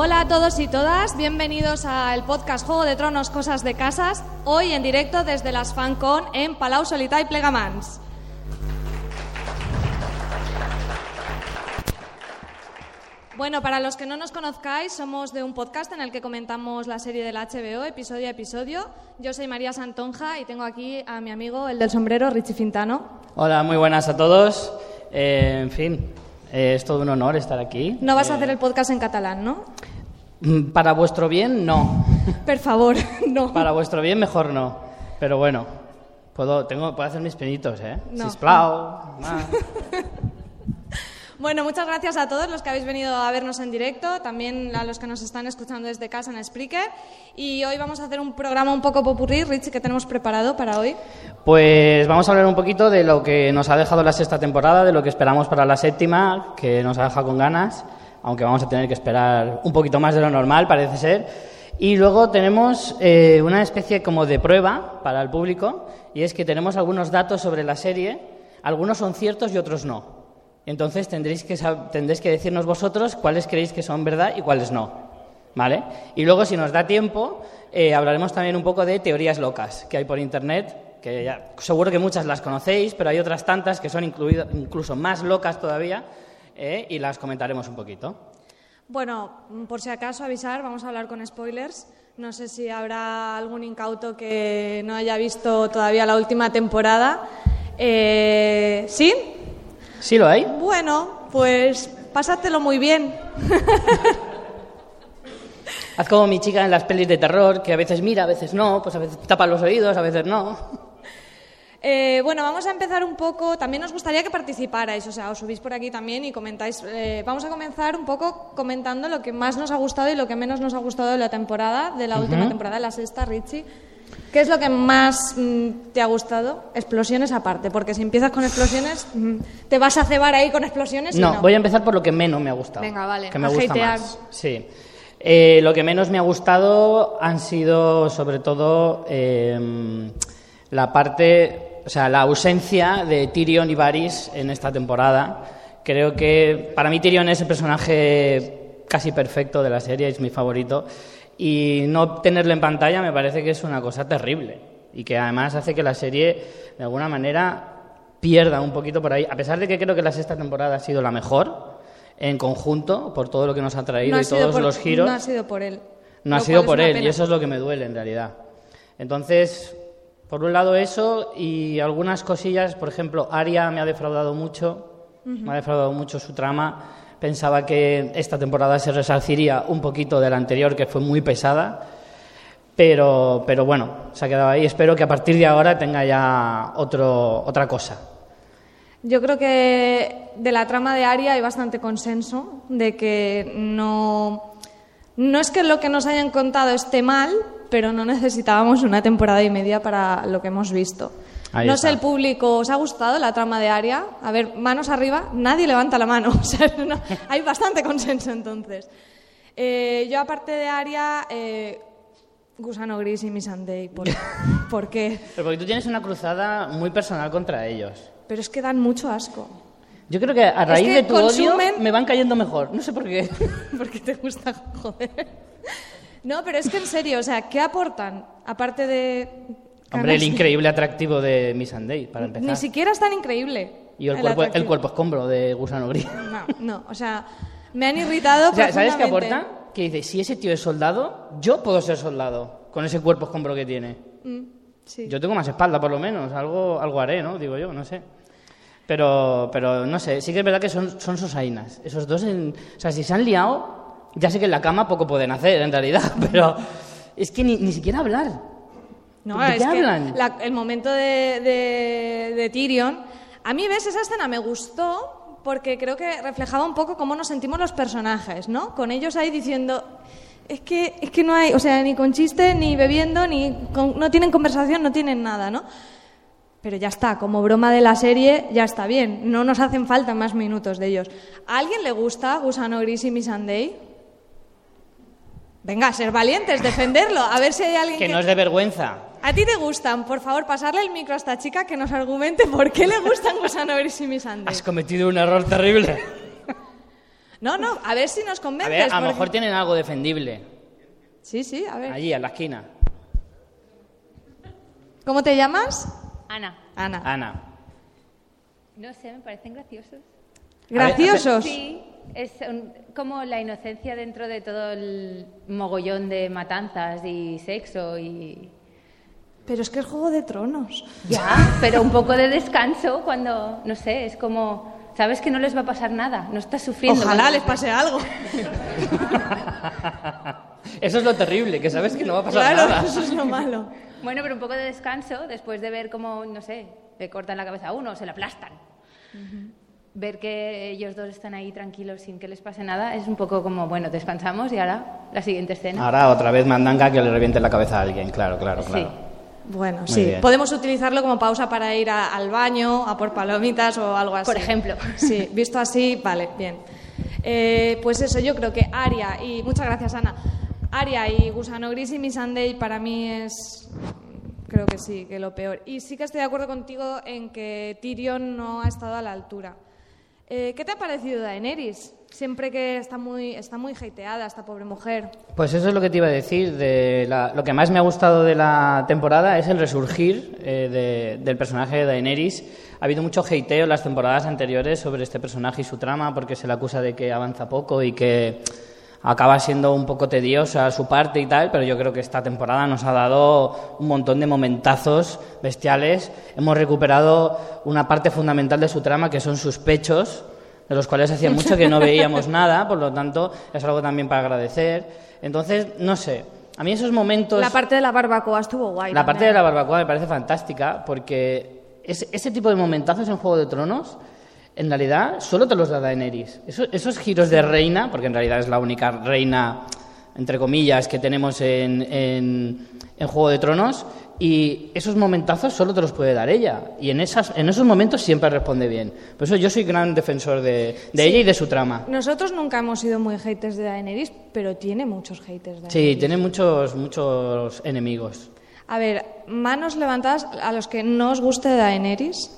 Hola a todos y todas, bienvenidos al podcast Juego de Tronos Cosas de Casas, hoy en directo desde las FanCon en Palau Solità y Plegamans. Bueno, para los que no nos conozcáis, somos de un podcast en el que comentamos la serie del HBO, episodio a episodio. Yo soy María Santonja y tengo aquí a mi amigo, el del sombrero, Richie Fintano. Hola, muy buenas a todos. Eh, en fin, eh, es todo un honor estar aquí. No vas a Eh, hacer el podcast en catalán, ¿no? mm, Para vuestro bien, no. Por favor, no. Para vuestro bien, mejor no. Pero bueno, puedo, tengo, puedo hacer mis pinitos, ¿eh? No. Sisplau. Bueno, muchas gracias a todos los que habéis venido a vernos en directo, también a los que nos están escuchando desde casa en Spreaker. Y hoy vamos a hacer un programa un poco popurrí, Richie, que tenemos preparado para hoy. Pues vamos a hablar un poquito de lo que nos ha dejado la sexta temporada, de lo que esperamos para la séptima, que nos ha dejado con ganas, aunque vamos a tener que esperar un poquito más de lo normal, parece ser. Y luego tenemos eh, una especie como de prueba para el público, y es que tenemos algunos datos sobre la serie, algunos son ciertos y otros no. Entonces tendréis que, tendréis que decirnos vosotros cuáles creéis que son verdad y cuáles no. ¿Vale? Y luego, si nos da tiempo, eh, hablaremos también un poco de teorías locas que hay por Internet, que ya, seguro que muchas las conocéis, pero hay otras tantas que son incluido- incluso más locas todavía, eh, y las comentaremos un poquito. Bueno, por si acaso avisar, vamos a hablar con spoilers. No sé si habrá algún incauto que no haya visto todavía la última temporada. Eh, ¿Sí? ¿Sí lo hay? Bueno, pues pásatelo muy bien. Haz como mi chica en las pelis de terror, que a veces mira, a veces no, pues a veces tapa los oídos, a veces no. Eh, bueno, vamos a empezar un poco. También nos gustaría que participarais, o sea, os subís por aquí también y comentáis. Eh, vamos a comenzar un poco comentando lo que más nos ha gustado y lo que menos nos ha gustado de la temporada, de la última temporada, de la sexta, Richie. ¿Qué es lo que más mm, te ha gustado? Explosiones aparte, porque si empiezas con explosiones, mm, ¿te vas a cebar ahí con explosiones? y No, voy a empezar por lo que menos me ha gustado. Venga, vale, Que me a gusta hatear. más. Sí. Eh, lo que menos me ha gustado han sido, sobre todo, eh, la parte, o sea, la ausencia de Tyrion y Varys en esta temporada. Creo que para mí Tyrion es el personaje casi perfecto de la serie, es mi favorito. Y no tenerlo en pantalla me parece que es una cosa terrible. Y que además hace que la serie, de alguna manera, pierda un poquito por ahí. A pesar de que creo que la sexta temporada ha sido la mejor en conjunto, por todo lo que nos ha traído No ha y todos por- los giros. No ha sido por él. No ha sido por él, pena. y eso es lo que me duele en realidad. Entonces, por un lado eso, y algunas cosillas, por ejemplo, Aria me ha defraudado mucho, me ha defraudado mucho su trama. Pensaba que esta temporada se resarciría un poquito de la anterior, que fue muy pesada, pero, pero bueno, se ha quedado ahí. Espero que a partir de ahora tenga ya otro, otra cosa. Yo creo que de la trama de Aria hay bastante consenso de que no, no es que lo que nos hayan contado esté mal, pero no necesitábamos una temporada y media para lo que hemos visto. Ahí no está. sé, el público, ¿os ha gustado la trama de Aria? A ver, manos arriba, nadie levanta la mano. O sea, no- hay bastante consenso entonces. Eh, yo, aparte de Aria, eh, Gusano Gris y Missandei. ¿Por, ¿Por qué? Pero porque tú tienes una cruzada muy personal contra ellos. Pero es que dan mucho asco. Yo creo que a raíz que de tu consumen- odio me van cayendo mejor. No sé por qué. Porque te gusta joder. No, pero es que en serio, o sea, ¿qué aportan? Aparte de. Hombre, el increíble atractivo de Miss Sunday, para empezar. Ni siquiera es tan increíble. Y el, cuerpo, el cuerpo escombro de Gusano Gris. No, no, o sea, me han irritado. O sea, ¿sabes qué aporta? Que dice, si ese tío es soldado, yo puedo ser soldado, con ese cuerpo escombro que tiene. Mm, sí. Yo tengo más espalda, por lo menos. Algo, algo haré, ¿no? Digo yo, no sé. Pero, pero no sé, sí que es verdad que son, son sosainas. Esos dos, en, o sea, si se han liado, ya sé que en la cama poco pueden hacer, en realidad, pero es que ni, ni siquiera hablar. No, ¿De es qué que la- el momento de, de, de Tyrion. A mí, ves, esa escena me gustó porque creo que reflejaba un poco cómo nos sentimos los personajes, ¿no? Con ellos ahí diciendo. Es que, es que no hay, o sea, ni con chiste, ni bebiendo, ni con- no tienen conversación, no tienen nada, ¿no? Pero ya está, como broma de la serie, ya está bien. No nos hacen falta más minutos de ellos. ¿A alguien le gusta Gusano Gris y Missandei? Venga, ser valientes, defenderlo. A ver si hay alguien Que que... no es de vergüenza. ¿A ti te gustan? Por favor, pasarle el micro a esta chica que nos argumente por qué le gustan Gusano Gris y. Has cometido un error terrible. No, no, a ver si nos A convences. ver, a lo porque- mejor tienen algo defendible. Sí, sí, a ver. Allí, a la esquina. ¿Cómo te llamas? Ana, Ana. Ana. no sé, me parecen graciosos. Graciosos. Sí, es un- como la inocencia dentro de todo el mogollón de matanzas y sexo y... Pero es que es Juego de Tronos. Ya, pero un poco de descanso cuando, no sé, es como... Sabes que no les va a pasar nada, no estás sufriendo. Ojalá les pase algo. Eso es lo terrible, que sabes que no va a pasar Claro, nada. eso es lo malo. Bueno, pero un poco de descanso después de ver cómo, no sé, le cortan la cabeza a uno, se la aplastan. Ver que ellos dos están ahí tranquilos sin que les pase nada es un poco como, bueno, descansamos y ahora la siguiente escena. Ahora otra vez mandanga que le reviente la cabeza a alguien, claro, claro, Sí. Bueno, Muy sí. bien. Podemos utilizarlo como pausa para ir a- al baño, a por palomitas o algo así. Por ejemplo. Sí, visto así, vale, bien. Eh, pues eso, yo creo que Aria y... Muchas gracias, Ana. Aria y Gusano Gris y Miss Sunday para mí es... Creo que sí, que lo peor. Y sí que estoy de acuerdo contigo en que Tyrion no ha estado a la altura. Eh, ¿Qué te ha parecido Daenerys? Siempre que está muy, está muy hateada esta pobre mujer. Pues eso es lo que te iba a decir. Lo que más me ha gustado de la temporada es el resurgir eh, de- del personaje de Daenerys. Ha habido mucho hateo en las temporadas anteriores sobre este personaje y su trama, porque se le acusa de que avanza poco y que acaba siendo un poco tediosa su parte y tal, pero yo creo que esta temporada nos ha dado un montón de momentazos bestiales. Hemos recuperado una parte fundamental de su trama, que son sus pechos, de los cuales hacía mucho que no veíamos nada, por lo tanto es algo también para agradecer. Entonces, no sé, a mí esos momentos... La parte de la barbacoa estuvo guay. La parte de la barbacoa me parece fantástica porque es- ese tipo de momentazos en Juego de Tronos, en realidad, solo te los da Daenerys. Eso- esos giros de reina, porque en realidad es la única reina, entre comillas, que tenemos en, en- en Juego de Tronos, y esos momentazos solo te los puede dar ella. Y en, esas, en esos momentos siempre responde bien. Por eso yo soy gran defensor de, de ella y de su trama. Nosotros nunca hemos sido muy haters de Daenerys, pero tiene muchos haters de Sí, tiene muchos, muchos enemigos. A ver, manos levantadas a los que no os guste Daenerys.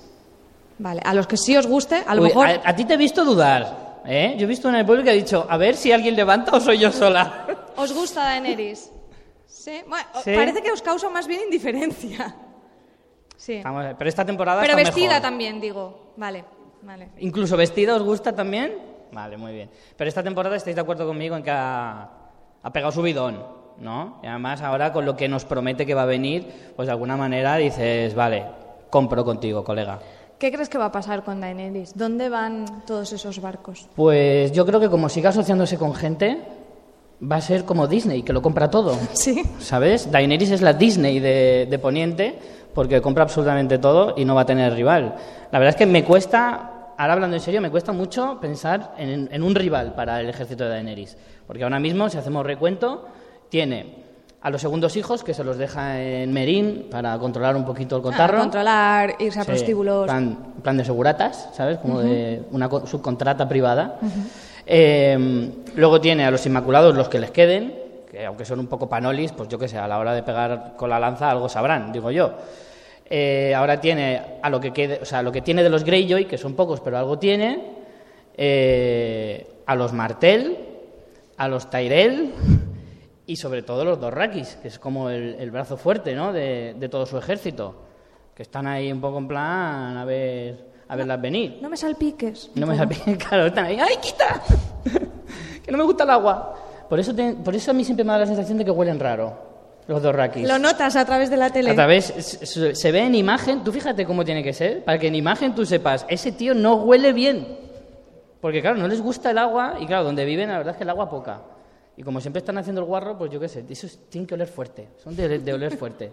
Vale, a los que sí os guste, a lo Uy, mejor... a, a ti te he visto dudar, ¿eh? Yo he visto en el pueblo que ha dicho, a ver si alguien levanta o soy yo sola. ¿Os gusta Daenerys? Sí. Bueno, Sí. parece que os causa más bien indiferencia. Sí. Vamos a ver, pero esta temporada Pero está vestida mejor. también, digo. Vale, vale. ¿Incluso vestida os gusta también? Vale, muy bien. Pero esta temporada estáis de acuerdo conmigo en que ha, ha pegado su bidón, ¿no? Y además ahora con lo que nos promete que va a venir, pues de alguna manera dices, vale, compro contigo, colega. ¿Qué crees que va a pasar con Daenerys? ¿Dónde van todos esos barcos? Pues yo creo que como siga asociándose con gente, va a ser como Disney, que lo compra todo. Sí. ¿Sabes? Daenerys es la Disney de, de Poniente porque compra absolutamente todo y no va a tener rival. La verdad es que me cuesta, ahora hablando en serio, me cuesta mucho pensar en, en un rival para el ejército de Daenerys. Porque ahora mismo, si hacemos recuento, tiene a los segundos hijos que se los deja en Merín para controlar un poquito el cotarro. Ah, controlar, irse a Sí, prostíbulos. Plan, plan de seguratas, ¿sabes? Como de una co- subcontrata privada. Eh, luego tiene a los Inmaculados los que les queden, que aunque son un poco panolis, pues yo qué sé, a la hora de pegar con la lanza algo sabrán, digo yo. Eh, ahora tiene a lo que quede, o sea, lo que tiene de los Greyjoy, que son pocos, pero algo tiene. eh, a los Martel, a los Tyrell y sobre todo los Dorrakis, que es como el, brazo fuerte ¿no? de todo su ejército, que están ahí un poco en plan a ver a verlas venir. No me salpiques. No me salpiquen, claro, están ahí, ¡ay, quita! que no me gusta el agua. Por eso, te- por eso a mí siempre me da la sensación de que huelen raro los Dorrakis. Lo notas a través de la tele. A través, se ve en imagen, tú fíjate cómo tiene que ser, para que en imagen tú sepas, ese tío no huele bien. Porque claro, no les gusta el agua y claro, donde viven la verdad es que el agua poca. Y como siempre están haciendo el guarro, pues yo qué sé, esos tienen que oler fuerte, son de, de oler fuerte.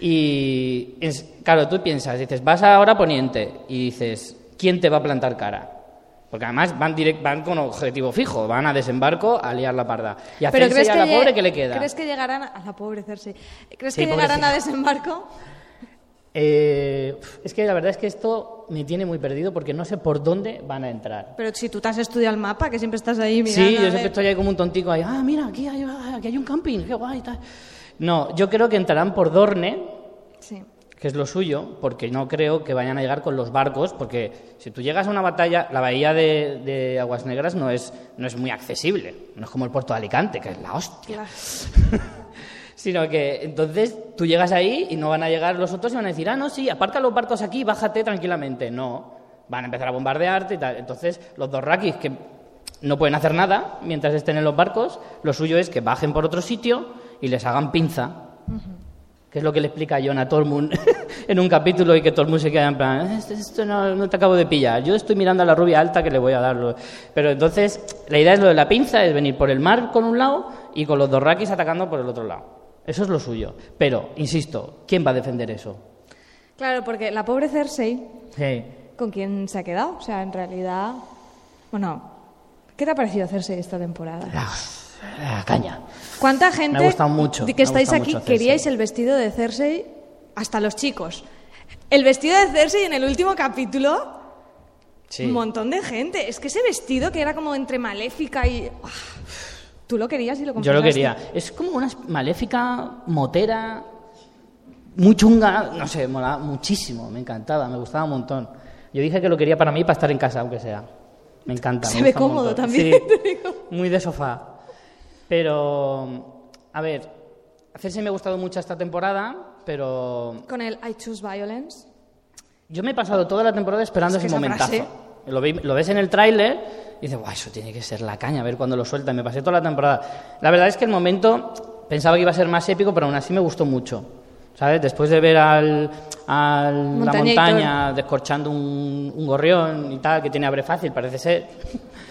Y es- claro, tú piensas, dices, vas ahora a Poniente y dices, ¿quién te va a plantar cara? Porque además van, direct, van con objetivo fijo, van a desembarco a liar la parda. Y a Cersei, a la lle- pobre que le queda. ¿Crees que llegarán a, a la pobre Cersei? ¿Crees Sí, que llegarán a desembarco? Eh, es que la verdad es que esto me tiene muy perdido porque no sé por dónde van a entrar. Pero si tú te has estudiado el mapa, que siempre estás ahí mirando. Sí, yo siempre estoy ahí como un tontico ahí, ah, mira, aquí hay, aquí hay un camping, qué guay, tal. No, yo creo que entrarán por Dorne, Sí. que es lo suyo, porque no creo que vayan a llegar con los barcos, porque si tú llegas a una batalla, la bahía de, de Aguas Negras no es, no es muy accesible, no es como el puerto de Alicante, que es la hostia. Sino que entonces tú llegas ahí y no van a llegar los otros y van a decir, ah, no, sí, aparca los barcos aquí, bájate tranquilamente. No, van a empezar a bombardearte y tal. Entonces los dos raquis que no pueden hacer nada mientras estén en los barcos, lo suyo es que bajen por otro sitio y les hagan pinza. Que es lo que le explica John a Tormund en un capítulo y que Tormund se queda en plan, esto, esto no, no te acabo de pillar, yo estoy mirando a la rubia alta que le voy a darlo. Pero entonces, la idea es lo de la pinza, es venir por el mar con un lado y con los dos raquis atacando por el otro lado. Eso es lo suyo. Pero, insisto, ¿quién va a defender eso? Claro, porque la pobre Cersei, Sí. ¿con quién se ha quedado? O sea, en realidad... Bueno, ¿qué te ha parecido Cersei esta temporada? La, la caña. ¿Cuánta gente Me mucho, que estáis aquí mucho queríais el vestido de Cersei hasta los chicos? El vestido de Cersei en el último capítulo, Sí. un montón de gente. Es que ese vestido que era como entre maléfica y... ¡ah! Tú lo querías y lo Yo compraste. lo quería. Es como una maléfica, motera, muy chunga, no sé, mola muchísimo, me encantaba, me gustaba un montón. Yo dije que lo quería para mí, para estar en casa, aunque sea. Me encanta. Se me ve cómodo también, Sí, muy de sofá. Pero, a ver, Cersei me ha gustado mucho esta temporada, pero Con el I choose violence. yo me he pasado toda la temporada esperando Es que ese momentazo. frase- Lo, ves en el tráiler y dices, guau, eso tiene que ser la caña, a ver cuándo lo suelta. Me pasé toda la temporada. La verdad es que el momento pensaba que iba a ser más épico, pero aún así me gustó mucho. ¿Sabes? Después de ver al, al- la montaña descorchando un, un gorrión y tal, que tiene abre fácil, parece ser.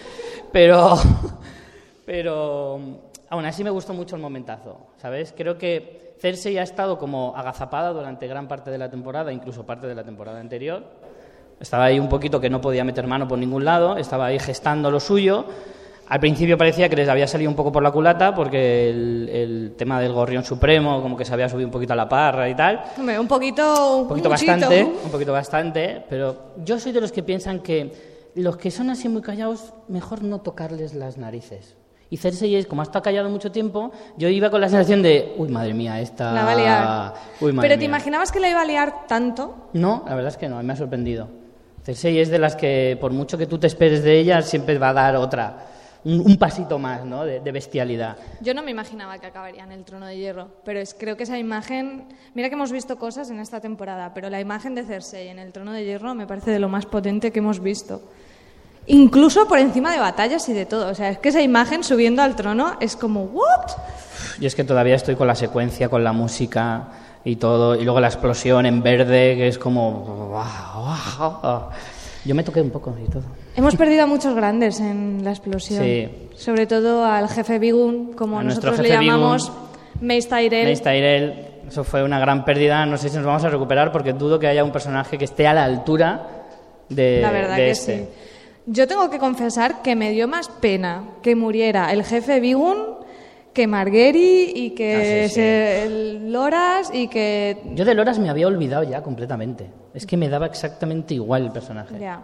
Pero, pero aún así me gustó mucho el momentazo, ¿sabes? Creo que Cersei ha estado como agazapada durante gran parte de la temporada, incluso parte de la temporada anterior. Estaba ahí un poquito que no podía meter mano por ningún lado, estaba ahí gestando lo suyo. Al principio parecía que les había salido un poco por la culata porque el, el tema del gorrión supremo como que se había subido un poquito a la parra y tal. Hombre, un poquito... Un poquito muchito. bastante, un poquito bastante, pero yo soy de los que piensan que los que son así muy callados, mejor no tocarles las narices. Y Cersei es, como ha estado callado mucho tiempo, yo iba con la sensación de, uy, madre mía, esta... La va a liar. Uy, madre Pero ¿te mía". imaginabas que la iba a liar tanto? No, la verdad es que no, me ha sorprendido. Cersei es de las que, por mucho que tú te esperes de ella, siempre va a dar otra, un, un pasito más, ¿no?, de, de bestialidad. Yo no me imaginaba que acabaría en el trono de hierro, pero es, creo que esa imagen, mira que hemos visto cosas en esta temporada, pero la imagen de Cersei en el trono de hierro me parece de lo más potente que hemos visto. Incluso por encima de batallas y de todo. O sea, es que esa imagen subiendo al trono es como, ¿what? Y es que todavía estoy con la secuencia, con la música y todo, y luego la explosión en verde, que es como... Yo me toqué un poco y todo. Hemos perdido a muchos grandes en la explosión. Sí. Sobre todo al jefe Bigun, como A nosotros le llamamos, Mace Tyrell. Mace Tyrell, eso fue una gran pérdida. No sé si nos vamos a recuperar porque dudo que haya un personaje que esté a la altura de, La verdad de que este. sí. Yo tengo que confesar que me dio más pena que muriera el jefe Bigun que Marguerite y que Ah, sí, sí. se- el Loras y que... Yo de Loras me había olvidado ya completamente. Es que me daba exactamente igual el personaje. Ya.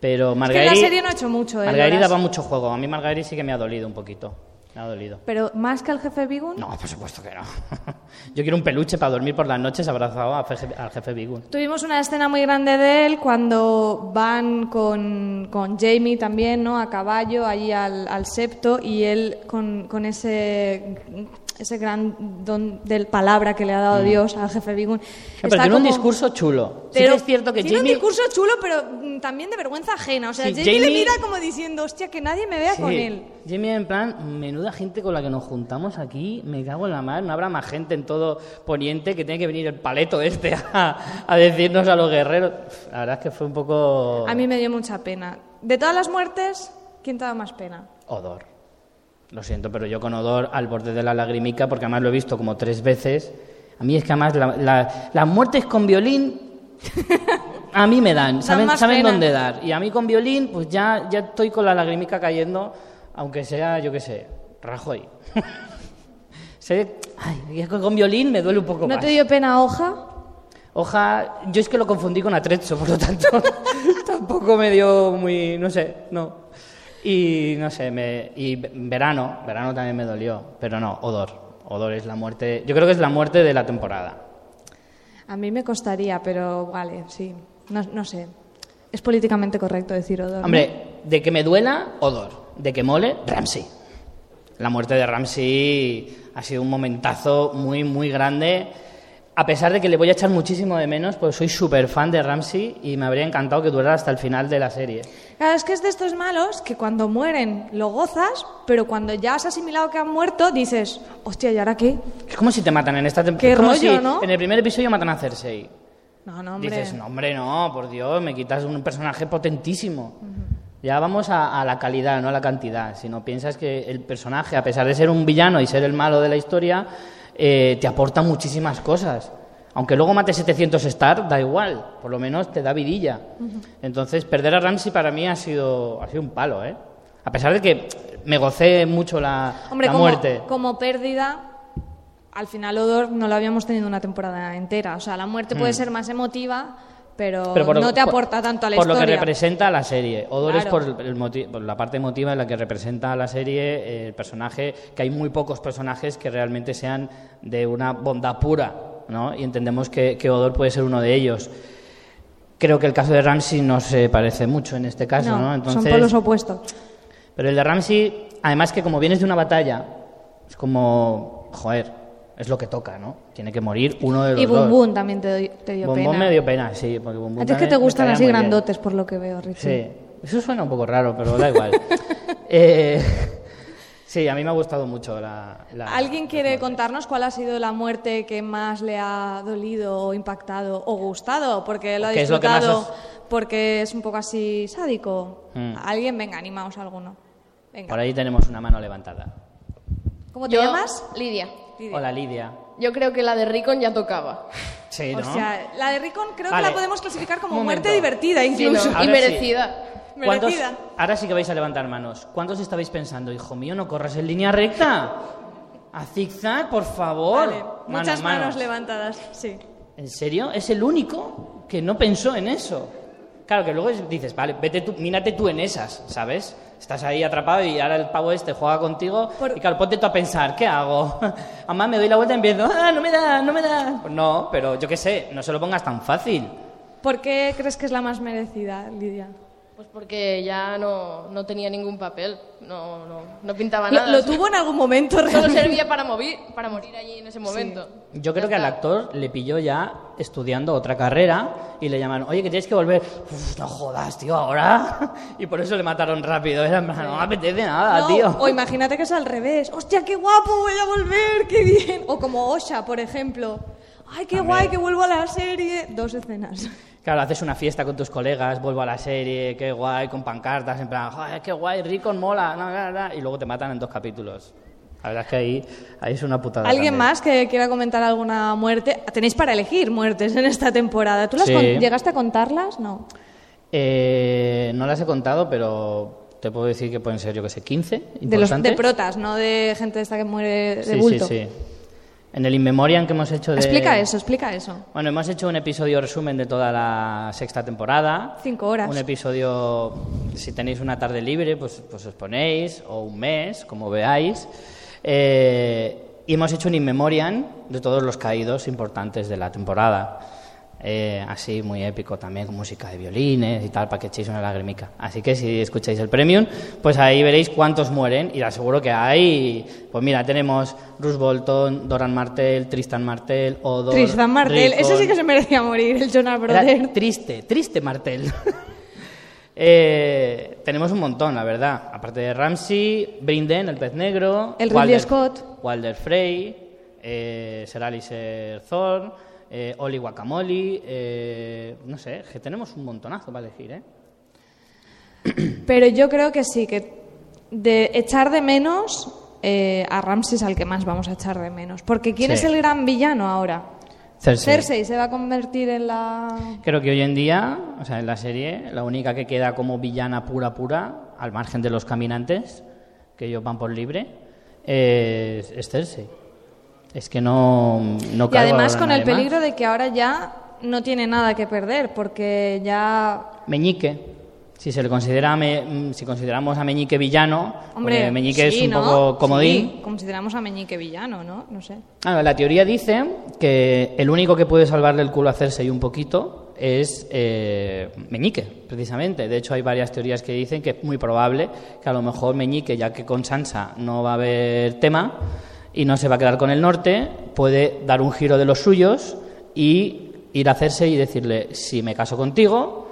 Pero Es que Margaery... la serie no ha hecho mucho, ¿eh? Loras. daba mucho juego. A mí Margaery sí que me ha dolido un poquito. Me ha dolido. Pero más que al jefe Bigun. No, por supuesto que no. Yo quiero un peluche para dormir por las noches abrazado al jefe Bigun. Tuvimos una escena muy grande de él cuando van con, con Jamie también, ¿no? A caballo, allí al, al septo, y él con, con ese, ese gran don del palabra que le ha dado Dios al jefe Bigun. Mm. Pero tiene un discurso chulo. Sí Pero que es cierto que tiene Jamie... un discurso chulo, pero mm, también de vergüenza ajena. O sea, Sí, Jamie, le mira como diciendo, hostia, que nadie me vea Sí, con él. Jamie en plan, menuda gente con la que nos juntamos aquí, me cago en la mar, no habrá más gente en todo Poniente que tiene que venir el paleto este a, a decirnos a los guerreros. La verdad es que fue un poco... A mí me dio mucha pena. De todas las muertes, ¿quién te da más pena? Odor. Lo siento, pero yo con Odor al borde de la lagrimica, porque además lo he visto como tres veces. A mí es que además la- la- las muertes con violín a mí me dan, saben, más saben dónde dar. Y a mí con violín, pues ya, ya estoy con la lagrimica cayendo, aunque sea, yo qué sé, Rajoy. Sé- ay, es que con violín me duele un poco ¿No más. te dio pena hoja? Hoja, yo es que lo confundí con Atrezzo, por lo tanto, tampoco me dio muy, no sé, no. Y no sé, me, y verano, verano también me dolió, pero no, Odor. Odor es la muerte, yo creo que es la muerte de la temporada. A mí me costaría, pero vale, sí. No, no sé. Es políticamente correcto decir Odor. ¿no? Hombre, de que me duela, Odor. De que mole, Ramsey. La muerte de Ramsey ha sido un momentazo muy, muy grande. A pesar de que le voy a echar muchísimo de menos, pues soy súper fan de Ramsey y me habría encantado que durara hasta el final de la serie. Claro, es que es de estos malos que cuando mueren lo gozas, pero cuando ya has asimilado que han muerto, dices, hostia, ¿y ahora qué? Es como si te matan en esta Qué temporada. como rollo, si ¿no? En el primer episodio matan a Cersei. No, no, hombre. Dices, no, hombre, no, por Dios, me quitas un personaje potentísimo. Ya vamos a, a la calidad, no a la cantidad. Si no piensas que el personaje, a pesar de ser un villano y ser el malo de la historia, eh, te aporta muchísimas cosas. Aunque luego mate 700 Star, da igual, por lo menos te da vidilla. Entonces, perder a Ramsey para mí ha sido, ha sido un palo, ¿eh? A pesar de que me gocé mucho la, Hombre, la como, muerte. como pérdida, al final Odor no lo habíamos tenido una temporada entera. O sea, la muerte puede ser más emotiva, pero, Hmm. Pero por- no te por- aporta tanto a la por lo que historia. representa la serie. Odor es por, el por la parte emotiva en la que representa la serie eh, el personaje, que hay muy pocos personajes que realmente sean de una bondad pura, ¿no? Y entendemos que, que Odor puede ser uno de ellos. Creo que el caso de Ramsey no se parece mucho en este caso, ¿no? no, son polos opuestos. pero el de Ramsey, además que como vienes de una batalla, es como, joder, es lo que toca, ¿no? Tiene que morir uno de los Y dos. Bum Bum también te, doy- te dio Bum Bum pena. me dio pena, sí. Porque Bum Bum A ti es que te gustan así muy bien. grandotes, por lo que veo, Richie. Sí, eso suena un poco raro, pero da igual. Eh, sí, a mí me ha gustado mucho la... la- ¿Alguien quiere contarnos cuál ha sido la muerte que más le ha dolido o impactado o gustado? Porque lo ha ¿Qué es lo que más disfrutado, os- porque es un poco así sádico. Mm. ¿Alguien? Venga, animaos alguno. Venga. Por ahí tenemos una mano levantada. ¿Cómo te Yo, llamas? Lidia. Lidia. Hola, Lidia. Yo creo que la de Ricon ya tocaba. Sí, ¿no? O sea, la de Ricon creo Vale. que la podemos clasificar como muerte divertida Sí, ¿no? incluso. Ahora Y sí. merecida. ¿Cuántos- ahora sí que vais a levantar manos. ¿Cuántos estabais pensando, hijo mío, no corras en línea recta? A zigzag, por favor. Vale, Manos, muchas manos manos. levantadas, sí. ¿En serio? ¿Es el único que no pensó en eso? Claro, que luego es- dices, vale, vete tú, mírate tú en esas, ¿sabes? Estás ahí atrapado y ahora el pavo este juega contigo Por- y claro, ponte tú a pensar, ¿qué hago? Además me doy la vuelta y empiezo, ah, no me da, no me da. Pues no, pero yo qué sé, no se lo pongas tan fácil. ¿Por qué crees que es la más merecida, Lidia? Pues porque ya no, no tenía ningún papel. No, no, no pintaba nada. lo tuvo en algún momento Solo realmente. servía para, morir, para morir allí en ese momento. Yo creo que al actor le pilló ya estudiando otra carrera y le llamaron, oye, que tienes que volver. Uf, no jodas, tío, ahora. Y por eso le mataron rápido. Era en plan, no me apetece nada, No, tío. O imagínate que es al revés. ¡Hostia, qué guapo! Voy a volver, qué bien. O como Osha, por ejemplo. ¡Ay, qué guay que vuelvo a la serie! Dos escenas. Claro, haces una fiesta con tus colegas, vuelvo a la serie, qué guay, con pancartas, en plan, "Joder, qué guay, Rico, mola, no, no, no", y luego te matan en dos capítulos. La verdad es que ahí, ahí es una putada. ¿Alguien grande. más que quiera comentar alguna muerte? Tenéis para elegir muertes en esta temporada. ¿Tú las Sí. con- llegaste a contarlas? No. Eh, no las he contado, pero te puedo decir que pueden ser, yo que sé, 15 De los de protas, no de gente esta que muere de Sí, bulto. sí, sí. En el In Memoriam que hemos hecho de... Explica eso, explica eso. Bueno, hemos hecho un episodio resumen de toda la sexta temporada. Cinco horas. Un episodio, si tenéis una tarde libre, pues, pues os ponéis, o un mes, como veáis. Eh, y hemos hecho un in memoriam de todos los caídos importantes de la temporada. Eh, así, muy épico también, con música de violines y tal, para que echéis una lagrimica. Así que si escucháis el premium, pues ahí veréis cuántos mueren y aseguro que hay... Pues mira, tenemos Bruce Bolton, Doran Martell, Tristan Martell, Odor... Tristan Martel, ese sí que se merecía morir, el Jonas Era Brother. triste, triste Martel. Eh, tenemos un montón, la verdad. Aparte de Ramsey, Brinden, el pez negro. El Scott. Walder Frey, eh, Sir Alistair Thorne, eh, Oli Guacamole. eh, no sé, que tenemos un montonazo para elegir, ¿eh? Pero yo creo que sí, que de echar de menos eh, a Ramses al que más vamos a echar de menos. Porque ¿quién Sí. es el gran villano ahora? Cersei. Cersei se va a convertir en la... Creo que hoy en día, o sea, en la serie, la única que queda como villana pura, pura, al margen de los caminantes, que ellos van por libre, es, es Cersei. Es que no, no Y además con el más. peligro de que ahora ya no tiene nada que perder, porque ya... Meñique. si se le considera, Me- mm, si consideramos a Meñique villano, Hombre, porque Meñique sí, es un ¿no? poco comodín. Sí, consideramos a Meñique villano, ¿no? No sé. Ah, la teoría dice que el único que puede salvarle el culo a Cersei un poquito es eh, Meñique, precisamente. De hecho, hay varias teorías que dicen que es muy probable que a lo mejor Meñique, ya que con Sansa no va a haber tema y no se va a quedar con el norte, puede dar un giro de los suyos y ir a Cersei y decirle, si me caso contigo,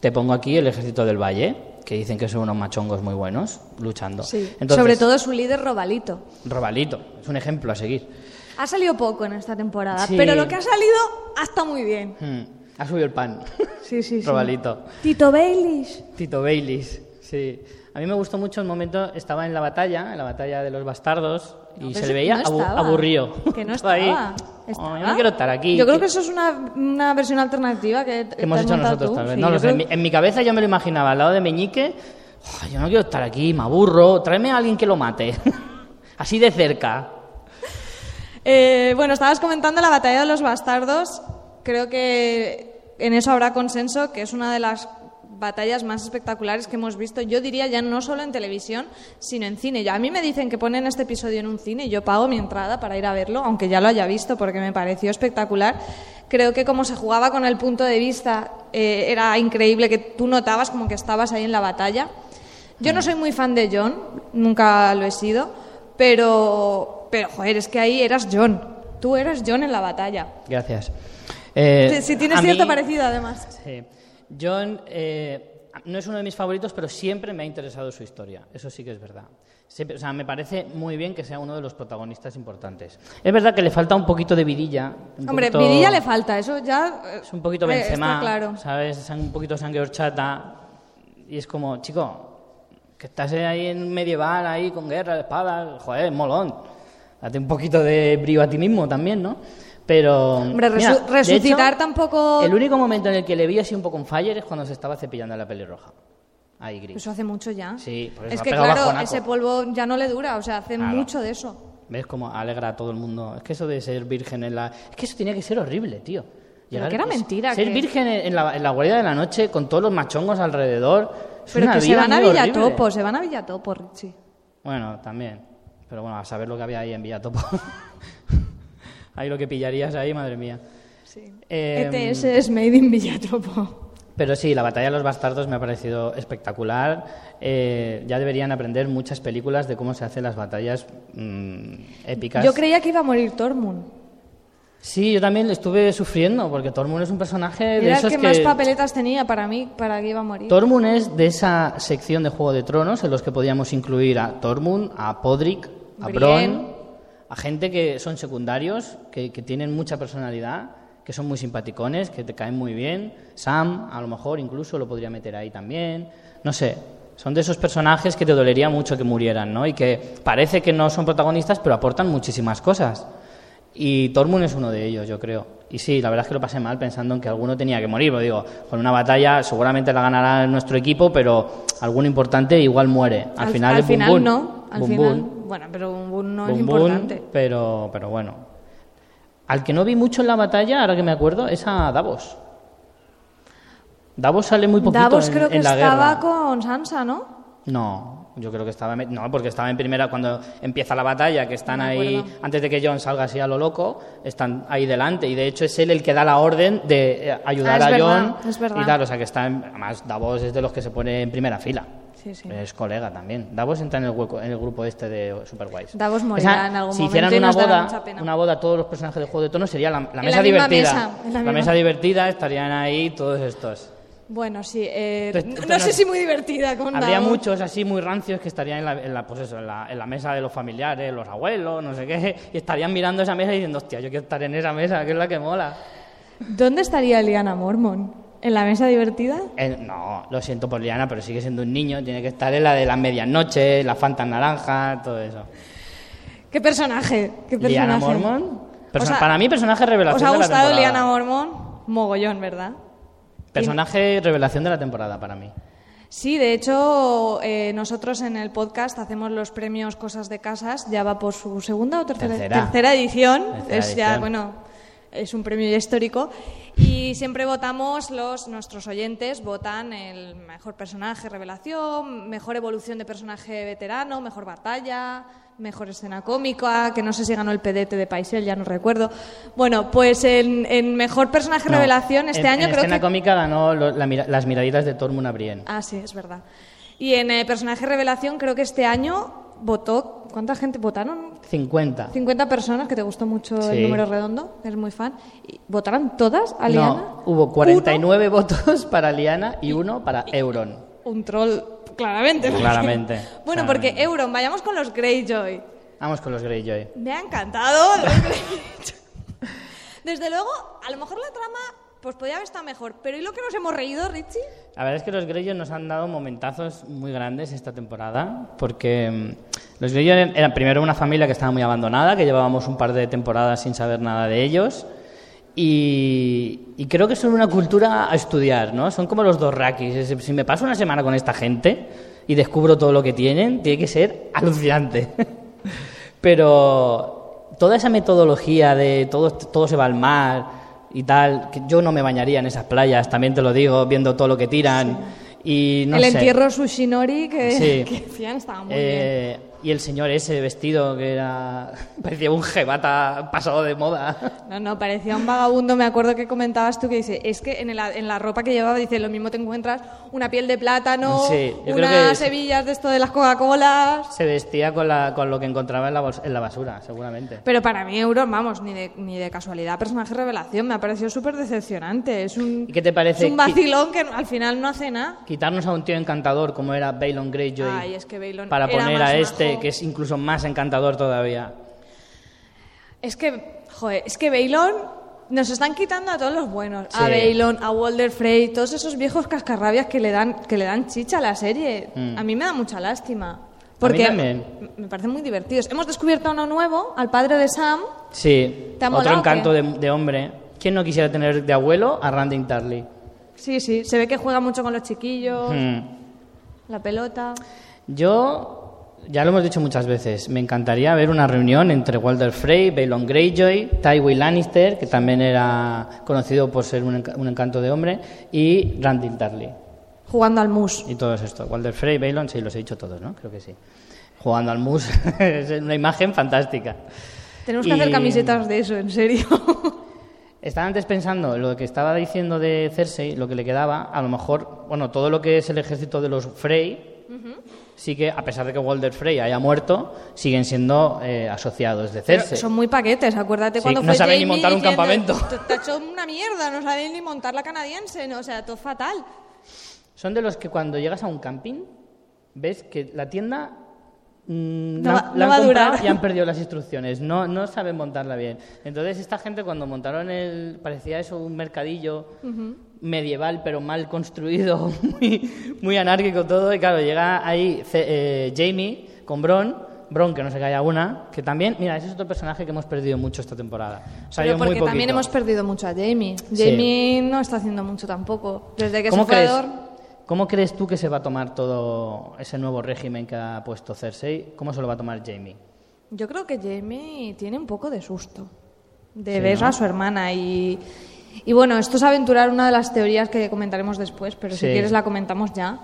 te pongo aquí el ejército del Valle, que dicen que son unos machongos muy buenos luchando. Entonces, Sobre todo su líder Robalito. Robalito, es un ejemplo a seguir. Ha salido poco en esta temporada, Sí. pero lo que ha salido ha estado muy bien. Hmm, Ha subido el pan. Sí, sí, sí. Robalito. Tito Baileys. Tito Baileys, sí. A mí me gustó mucho el momento, estaba en la batalla, en la batalla de los bastardos, y se le veía no abu- estaba. aburrido. Que no Estaba ahí. estaba. "Oh, Estaba. yo no quiero estar aquí. Yo creo que eso es una, una versión alternativa que, que hemos hecho nosotros tú. tal vez. Sí, no yo lo sé, creo- en mi, en mi cabeza yo me lo imaginaba al lado de Meñique. "Oh, yo no quiero estar aquí, me aburro. Tráeme a alguien que lo mate. Así de cerca. Eh, bueno, estabas comentando la batalla de los bastardos. Creo que en eso habrá consenso, que es una de las batallas más espectaculares que hemos visto. Yo diría ya no solo en televisión, sino en cine. Ya a mí me dicen que ponen este episodio en un cine y yo pago mi entrada para ir a verlo, aunque ya lo haya visto porque me pareció espectacular. Creo que como se jugaba con el punto de vista eh, era increíble, que tú notabas como que estabas ahí en la batalla. Yo no soy muy fan de John, nunca lo he sido, pero, pero joder, es que ahí eras John. Tú eras John en la batalla. Gracias. Eh, si tienes cierto mí- parecido, además. Sí. John eh, no es uno de mis favoritos, pero siempre me ha interesado su historia. Eso sí que es verdad. Siempre- o sea, me parece muy bien que sea uno de los protagonistas importantes. Es verdad que le falta un poquito de vidilla. Hombre, poquito- vidilla le falta, eso ya. eh, Es un poquito eh, Benzema, claro. ¿sabes? Es un poquito sangre horchata. Y es como, chico, que estás ahí en medieval, ahí con guerra espadas, joder, molón. Date un poquito de brío a ti mismo también, ¿no? Pero. Hombre, mira, resucitar hecho, tampoco. El único momento en el que le vi así un poco en fire es cuando se estaba cepillando la pelirroja. Ahí, gris. Eso hace mucho ya. Sí, por eso es que claro, bajonaco. ese polvo ya no le dura, o sea, hace Claro. mucho de eso. ¿Ves cómo alegra a todo el mundo? Es que eso de ser virgen en la... Es que eso tenía que ser horrible, tío. Pero que era mentira, Ser que- virgen en la, en la guarida de la noche con todos los machongos alrededor. es Pero que se van a. Villatopo, se van a Villatopo, Richie. Bueno, también. Pero bueno, a saber lo que había ahí en Villatopo. ahí lo que pillarías ahí, madre mía. Eh, ETS E es Made in Villatopo. Pero sí, la batalla de los bastardos me ha parecido espectacular. Eh, ya deberían aprender muchas películas de cómo se hacen las batallas mm, épicas. Yo creía que iba a morir Tormund. Sí, yo también le estuve sufriendo, porque Tormund es un personaje de Era el esos que, que... más papeletas tenía para mí, para que iba a morir. Tormund es de esa sección de Juego de Tronos en los que podíamos incluir a Tormund, a Podrick, a Brienne. A gente que son secundarios, que, que tienen mucha personalidad, que son muy simpaticones, que te caen muy bien. Sam, a lo mejor incluso lo podría meter ahí también. No sé, son de esos personajes que te dolería mucho que murieran, ¿no? Y que parece que no son protagonistas, pero aportan muchísimas cosas. Y Tormund es uno de ellos, yo creo. Y sí, la verdad es que lo pasé mal pensando en que alguno tenía que morir. Porque digo, con una batalla seguramente la ganará nuestro equipo, pero alguno importante igual muere. Al, final al es Bum final Bum. no. Al Bum final. Bueno, pero un Bum no es importante. pero, pero bueno. Al que no vi mucho en la batalla, ahora que me acuerdo, es a Davos. Davos sale muy poquito Davos en, creo que en la estaba guerra. con Sansa, ¿no? No, yo creo que estaba no, porque estaba en primera cuando empieza la batalla, que están No ahí antes de que John salga así a lo loco, están ahí delante y de hecho es él el que da la orden de eh, ayudar Ah, a verdad, John es verdad. y tal, o sea que está en- además Davos es de los que se pone en primera fila. Sí, sí. Es colega también. Davos entra en el hueco, en el grupo este de Superwise. Davos morirá en algún si momento hicieran y una boda, una boda todos los personajes de Juego de Tronos sería la, la En mesa la divertida. mesa, en la misma. mesa divertida estarían ahí todos estos. Bueno, sí. eh, no entonces, sé si muy divertida con Habría Davos. muchos así muy rancios que estarían en la, en la, pues eso, en la, en la mesa de los familiares, los abuelos, no sé qué, y estarían mirando esa mesa y diciendo, hostia, yo quiero estar en esa mesa, que es la que mola. ¿Dónde estaría Liana Mormon? ¿En la mesa divertida? Eh, no, lo siento por Liana, pero sigue siendo un niño, tiene que estar en la de las medianoches, la Fanta naranja, todo eso. ¿Qué personaje? ¿Qué personaje? Liana Mormon, perso- O sea, para mí personaje revelación ¿Os ha de la gustado temporada. Liana Mormon? Mogollón, ¿verdad? Personaje revelación de la temporada para mí. Sí, de hecho, eh, nosotros en el podcast hacemos los premios Cosas de Casas, ya va por su segunda o tercera, Tercera. edición. Tercera es ya, bueno, es un premio histórico y siempre votamos los nuestros oyentes votan el mejor personaje revelación, mejor evolución de personaje veterano, mejor batalla, mejor escena cómica, que no sé si ganó el pedete de Paisel, ya no recuerdo. Bueno, pues en, en mejor personaje No, revelación este en- año en creo escena que cómica ganó lo- la mira- las miraditas de Tormund Abrien. Ah, sí, es verdad. Y en eh, personaje revelación creo que este año votó ¿cuánta gente votaron? 50. 50 personas, que te gustó mucho el número redondo, eres muy fan. ¿Y ¿Votaron todas a Liana? No, hubo 49 votos para Liana y uno para Euron. Un troll, claramente. porque- Claramente, bueno, claramente. porque Euron, vayamos con los Greyjoy. Vamos con los Greyjoy. Me ha encantado los Greyjoy. Desde luego, a lo mejor la trama pues podía haber estado mejor, pero ¿y lo que nos hemos reído, Richie? La verdad es que los Greyjoy nos han dado momentazos muy grandes esta temporada, porque mm, los Greyjoy eran, primero una familia que estaba muy abandonada, que llevábamos un par de temporadas sin saber nada de ellos, y, y creo que son una cultura a estudiar, ¿no? Son como los dos Rakis. Si me paso una semana con esta gente y descubro todo lo que tienen, tiene que ser alucinante. Pero toda esa metodología de todo, todo se va al mar y tal, que yo no me bañaría en esas playas, también te lo digo, viendo todo lo que tiran. Y no el sé. entierro Sushinori que, Sí. que hacían estaba muy bien. Y el señor ese vestido que era. parecía un jebata pasado de moda. No, no, parecía un vagabundo. Me acuerdo que comentabas tú que dice, es que en, el- en la ropa que llevaba, dice, lo mismo te encuentras una piel de plátano, Sí, unas hebillas de esto de las Coca-Colas. Se vestía con, la, con lo que encontraba en la, en la basura, seguramente. Pero para mí, Euron, vamos, ni de, ni de casualidad, personaje revelación, me ha parecido súper decepcionante. Es un, ¿Y qué te parece es un vacilón que al final no hace nada. Quitarnos a un tío encantador como era Balon Greyjoy Ay, es que Balon para poner a este, que es incluso más encantador todavía. Es que, joder, es que Baylon nos están quitando a todos los buenos. A Sí. Baylon, a Walder Frey, todos esos viejos cascarrabias que le dan, que le dan chicha a la serie. Mm. A mí me da mucha lástima. Porque me parecen muy divertidos. Hemos descubierto uno nuevo, al padre de Sam. Sí, ¿Te ha otro molado encanto de, de hombre. ¿Quién no quisiera tener de abuelo a Randy Tarly? Sí, sí, se ve que juega mucho con los chiquillos, Hmm. la pelota. Yo, ya lo hemos dicho muchas veces, me encantaría ver una reunión entre Walder Frey, Balon Greyjoy, Tywin Lannister, que también era conocido por ser un, enca- un encanto de hombre, y Randy Tarly. Jugando al mus. Y todos estos. Walder Frey, Balon, sí, los he dicho todos, ¿no? Creo que sí. Jugando al mus, es una imagen fantástica. Tenemos que hacer camisetas de eso, en serio. Estaba antes pensando lo que estaba diciendo de Cersei, lo que le quedaba, a lo mejor, bueno, todo lo que es el ejército de los Frey, sí que, a pesar de que Walder Frey haya muerto, siguen siendo eh, asociados de Pero Cersei. son muy paquetes, acuérdate Sí, cuando no fue saben ni montar un diciendo, campamento. "Te- ha hecho una mierda, no saben ni montar la canadiense, no, o sea, todo fatal. Son de los que cuando llegas a un camping, ves que la tienda mm, No la, no han a durar. y han perdido las instrucciones, no, no saben montarla bien. Entonces esta gente cuando montaron el, parecía eso un mercadillo medieval pero mal construido, muy, muy anárquico todo, y claro, llega ahí eh, Jamie con Bron, Bron que no se calla una, que también, mira, ese es otro personaje que hemos perdido mucho esta temporada. Salió Pero porque muy también hemos perdido mucho a Jamie. Sí. Jamie no está haciendo mucho tampoco. Desde que ¿Cómo es un crees. ¿Cómo crees tú que se va a tomar todo ese nuevo régimen que ha puesto Cersei? ¿Cómo se lo va a tomar Jamie? Yo creo que Jamie tiene un poco de susto de Sí, ver ¿no? a su hermana y, y bueno, esto es aventurar una de las teorías que comentaremos después, pero si quieres la comentamos ya,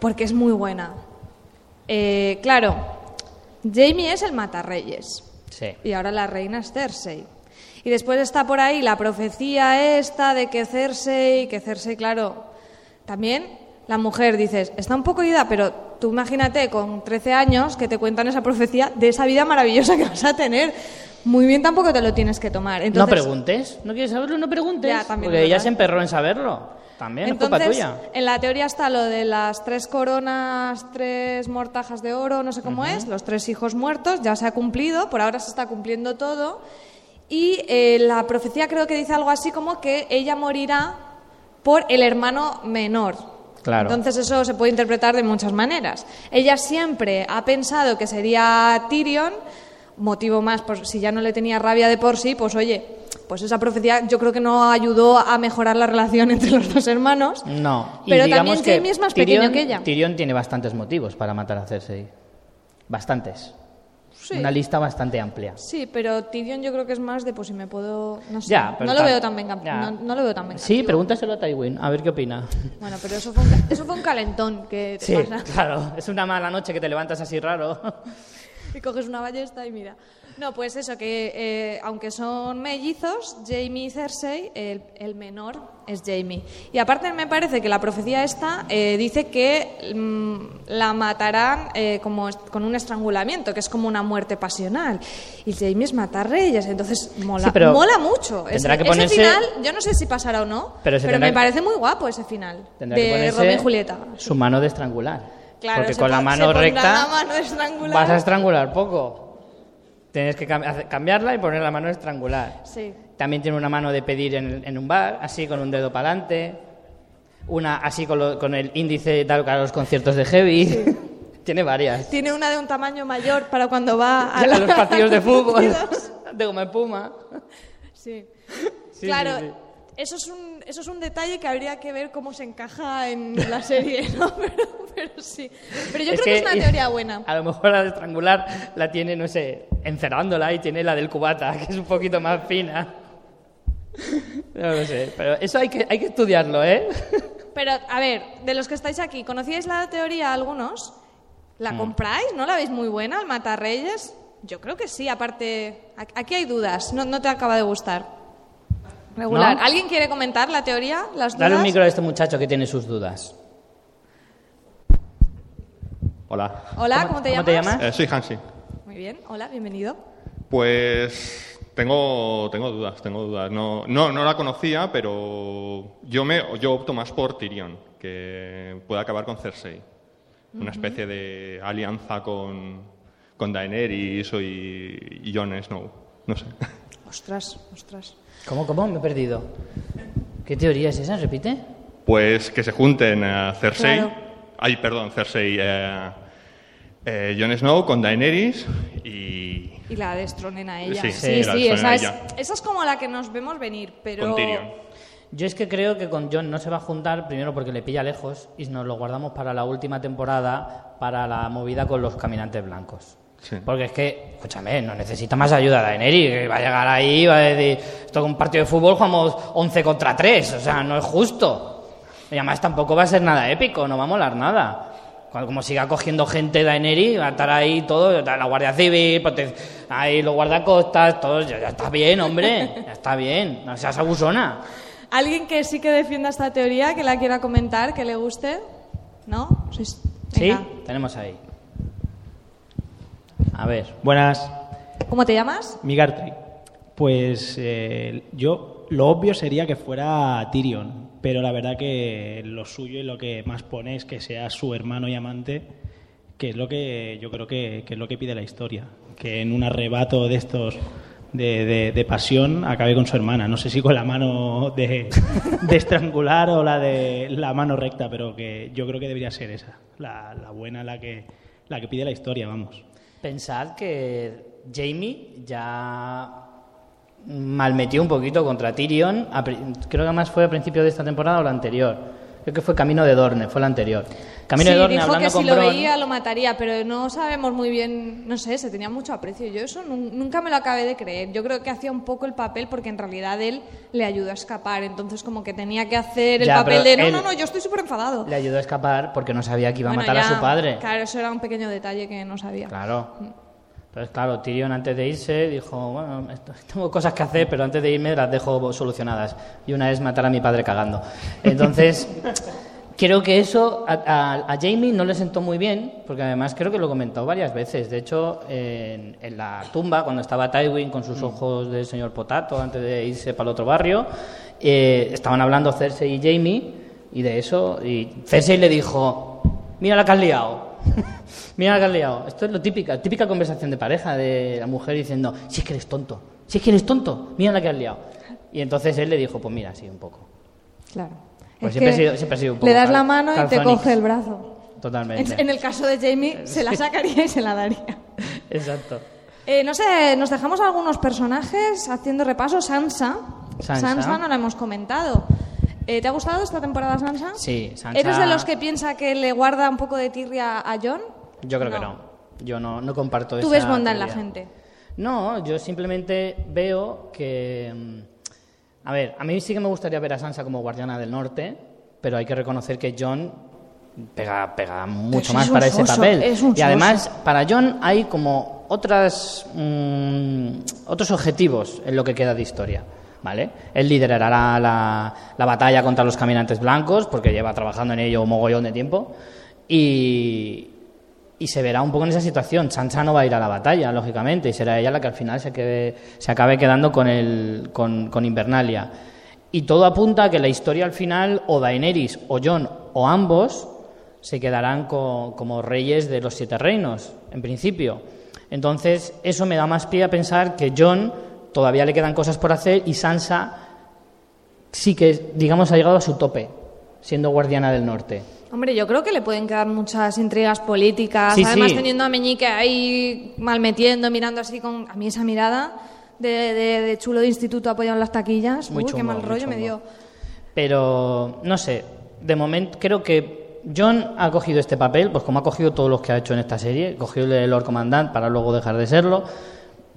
porque es muy buena. Eh, claro, Jamie es el matarreyes Sí. y ahora la reina es Cersei. Y después está por ahí la profecía esta de que Cersei, que Cersei, claro, también la mujer, dices, está un poco ida, pero tú imagínate con 13 años que te cuentan esa profecía de esa vida maravillosa que vas a tener. Muy bien tampoco te lo tienes que tomar. Entonces, no preguntes, no quieres saberlo, no preguntes. Ya, también porque ella se emperró en saberlo. También es Entonces, culpa tuya. en la teoría está lo de las tres coronas, tres mortajas de oro, no sé cómo es, los tres hijos muertos, ya se ha cumplido, por ahora se está cumpliendo todo. Y eh, la profecía creo que dice algo así como que ella morirá por el hermano menor. Claro. Entonces eso se puede interpretar de muchas maneras. Ella siempre ha pensado que sería Tyrion, motivo más, por si ya no le tenía rabia de por sí, pues oye, pues esa profecía yo creo que no ayudó a mejorar la relación entre los dos hermanos. No. Y Pero digamos también que Jamie es más Tyrion- pequeño que ella. Tyrion tiene bastantes motivos para matar a Cersei. Bastantes. Sí. Una lista bastante amplia. Sí, pero Tyrion yo creo que es más de pues si me puedo... No sé, Ya, pero no lo veo tan venga, no, no lo veo tan. Sí, pregúntaselo a Tywin, a ver qué opina. Bueno, pero eso fue un, eso fue un calentón que te Sí, pasa. claro, es una mala noche que te levantas así raro. y coges una ballesta y mira. No, pues eso, que eh, aunque son mellizos, Jamie y Cersei, el, el menor es Jamie. Y aparte me parece que la profecía esta eh, dice que mm, la matarán eh, como con un estrangulamiento, que es como una muerte pasional. Y Jamie es matar reyes, entonces mola, Sí, pero mola mucho. Ese, tendrá que ese ponerse- final, yo no sé si pasará o no, Pero me que- parece muy guapo ese final Tendrá de Romeo y Julieta. su mano de estrangular. Claro, Porque con la mano recta la mano vas a estrangular poco. Tienes que cambiarla y poner la mano estrangular. Sí. También tiene una mano de pedir en, en un bar, así con un dedo para adelante. Una así con, lo- con el índice tal a los conciertos de heavy. tiene varias. Tiene una de un tamaño mayor para cuando va a, la- los partidos de fútbol. de goma espuma. Sí. Sí, claro. Eso, es un, eso es un detalle que habría que ver cómo se encaja en la serie, ¿no? Pero, pero sí. Pero yo creo que, es una teoría buena. A lo mejor la de estrangular la tiene, no sé, encerrándola y tiene la del cubata, que es un poquito más fina. No lo sé, pero eso hay que, hay que estudiarlo, ¿eh? Pero, a ver, de los que estáis aquí, ¿conocíais la teoría algunos? ¿La compráis? ¿No la veis muy buena, el Matarreyes? Yo creo que sí, aparte... Aquí hay dudas, no, no te acaba de gustar. Regular. ¿No? ¿Alguien quiere comentar la teoría? ¿Las dudas? Dale un micro a este muchacho que tiene sus dudas. Hola, Hola, ¿cómo, te, llamas? Eh, soy Hansi. Muy bien, hola, bienvenido. Pues tengo, tengo dudas, tengo dudas. No, no, no la conocía, pero yo, me, yo opto más por Tyrion, que puede acabar con Cersei. Una especie de alianza con, con Daenerys y, y Jon Snow. No sé. Ostras, ostras. ¿Cómo, cómo? Me he perdido. ¿Qué teoría es esa? ¿Repite? Pues que se junten a Cersei. Claro. Ay, perdón, Cersei. Eh, eh, Jon Snow con Daenerys y Y la destronen a ella. Sí, sí, la sí, destronen esa, es, esa es como la que nos vemos venir, pero... con Tyrion. Yo es que creo que con John no se va a juntar, primero porque le pilla lejos y nos lo guardamos para la última temporada, para la movida con los caminantes blancos. Sí. Porque es que, escúchame, no necesita más ayuda Daenerys, que va a llegar ahí y va a decir, esto es un partido de fútbol jugamos 11 contra 3, o sea, no es justo. Y además tampoco va a ser nada épico, no va a molar nada. Cuando- Como siga cogiendo gente Daenerys, va a estar ahí todo, la Guardia Civil, ahí los guardacostas, todos, ya, ya está bien, hombre, ya está bien, no seas abusona. ¿Alguien que sí que defienda esta teoría, que la quiera comentar, que le guste? ¿No? Sí. Sí, Venga. tenemos ahí. A ver, Buenas, ¿Cómo te llamas? Migartri. Pues eh, yo, lo obvio sería que fuera Tyrion, pero la verdad que lo suyo y lo que más pone es que sea su hermano y amante, que es lo que yo creo que, que es lo que pide la historia, que en un arrebato de estos de, de- de pasión acabe con su hermana. No sé si con la mano de, de estrangular o la de la mano recta, pero que yo creo que debería ser esa, la, la buena, la que, la que pide la historia, vamos. Pensad que Jamie ya malmetió un poquito contra Tyrion, creo que además fue a principio de esta temporada o la anterior. Creo que fue Camino de Dorne, fue la anterior. Camino sí, de Dorne dijo hablando que si lo veía lo mataría, pero no sabemos muy bien, no sé, se tenía mucho aprecio. Yo eso nun- nunca me lo acabé de creer. Yo creo que hacía un poco el papel porque en realidad él le ayudó a escapar, entonces como que tenía que hacer el Ya, papel de no, no, no, yo estoy súper enfadado. le ayudó a escapar porque no sabía que iba Bueno, a matar ya, a su padre. Claro, eso era un pequeño detalle que no sabía. Claro. Entonces, claro, Tyrion antes de irse dijo, bueno, tengo cosas que hacer, pero antes de irme las dejo solucionadas. Y una es matar a mi padre cagando. Entonces, creo que eso a, a- a Jamie no le sentó muy bien, porque además creo que lo he comentado varias veces. De hecho, en, en la tumba, cuando estaba Tywin con sus ojos del señor Potato, antes de irse para el otro barrio, eh, estaban hablando Cersei y Jamie, y de eso, y Cersei le dijo, mira la que has liado. Mira la que has liado. Esto es lo típica, típica conversación de pareja de la mujer diciendo, si es que eres tonto, si es que eres tonto, mira la que has liado. Y entonces él le dijo, pues mira, sí, un poco. Claro. Pues Es siempre, que he sido, siempre he sido un poco le das la mano y te coge el brazo. Totalmente. En, en el caso de Jamie, se la sacaría y se la daría. Exacto. Eh, no sé, nos dejamos algunos personajes haciendo repaso. Sansa. Sansa. no la hemos comentado. Eh, ¿Te ha gustado esta temporada, Sansa? Sí, Sansa- ¿Eres de los que piensa que le guarda un poco de tirria a John? Yo creo que no. Yo no, no comparto Tú esa ves bondad en la gente. No, yo simplemente veo que... mm, A ver, a mí sí que me gustaría ver a Sansa como guardiana del norte, pero hay que reconocer que John pega, pega mucho más es para ese papel. es un y además, para John hay como otras, mm, otros objetivos en lo que queda de historia. ¿Vale? Él liderará la, la- la batalla contra los caminantes blancos, porque lleva trabajando en ello un mogollón de tiempo. Y, se verá un poco en esa situación. Sansa no va a ir a la batalla, lógicamente, y será ella la que al final se, acabe quedando con, Invernalia. Y todo apunta a que la historia al final, o Daenerys, o Jon, o ambos, se quedarán co- como reyes de los siete reinos, en principio. Entonces, eso me da más pie a pensar que Jon todavía le quedan cosas por hacer y Sansa sí que, digamos, ha llegado a su tope, siendo guardiana del norte. Hombre, yo creo que le pueden quedar muchas intrigas políticas. Sí, Además, sí. teniendo a Meñique ahí malmetiendo, mirando así con. A mí esa mirada de, de- de chulo de instituto apoyado en las taquillas. Muy uy, qué mal rollo me dio. Pero, no sé, de momento creo que John ha cogido este papel, pues como ha cogido todos los que ha hecho en esta serie, cogió el Lord Commandant para luego dejar de serlo,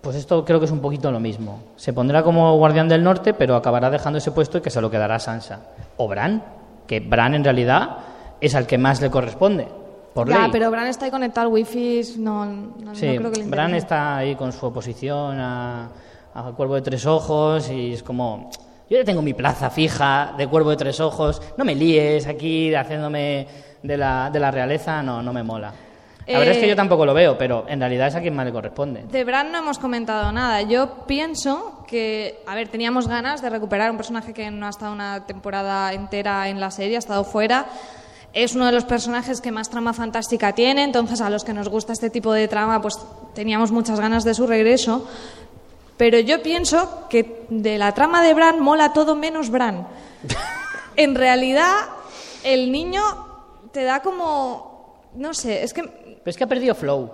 pues esto creo que es un poquito lo mismo. Se pondrá como guardián del norte, pero acabará dejando ese puesto y que se lo quedará Sansa. O Bran, que Bran en realidad es al que más le corresponde, por ya, ley. pero Bran está ahí conectado al wifi. No, no, no Sí, creo que le Bran está ahí con su oposición a, a Cuervo de Tres Ojos y es como, yo ya tengo mi plaza fija de Cuervo de Tres Ojos, no me líes aquí haciéndome de la, de la realeza, no, no me mola. La verdad es que Eh, yo tampoco lo veo, pero en realidad es a quien más le corresponde. De Bran no hemos comentado nada. Yo pienso que, a ver, teníamos ganas de recuperar un personaje que no ha estado una temporada entera en la serie, ha estado fuera. Es uno de los personajes que más trama fantástica tiene, entonces a los que nos gusta este tipo de trama, pues teníamos muchas ganas de su regreso. Pero yo pienso que de la trama de Bran mola todo menos Bran. En realidad, el niño te da como. No sé, es que Pero es que ha perdido flow,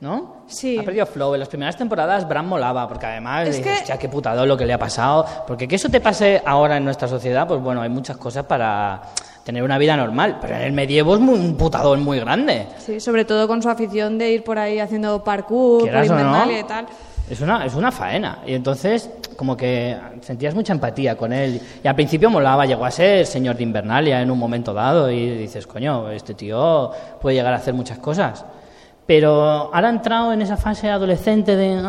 ¿no? Sí. Ha perdido flow. En las primeras temporadas Bran molaba, porque además Es dices, que- hostia, qué putado lo que le ha pasado. Porque que eso te pase ahora en nuestra sociedad, pues bueno, hay muchas cosas para tener una vida normal. Pero en el medievo es muy- un putadón muy grande. Sí, sobre todo con su afición de ir por ahí haciendo parkour, por no, y tal. Es una, es una faena. Y entonces, como que sentías mucha empatía con él. Y al principio molaba, llegó a ser señor de Invernalia en un momento dado. Y dices, coño, este tío puede llegar a hacer muchas cosas. Pero ahora ha entrado en esa fase adolescente de,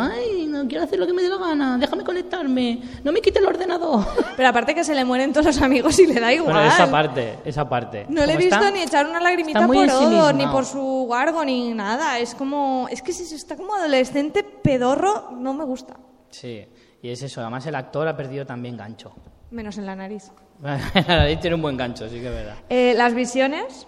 no quiero hacer lo que me dé la gana, déjame conectarme, no me quite el ordenador. Pero aparte que se le mueren todos los amigos y le da igual. Bueno, esa parte, esa parte. No le he visto está- ni echar una lagrimita por Odo, ni por su guargo, ni nada. Es como... Es que si está como adolescente pedorro, no me gusta. Sí, y es eso. Además, el actor ha perdido también gancho. Menos en la nariz. Ahí tiene un buen gancho, sí que es verdad. Eh, las visiones...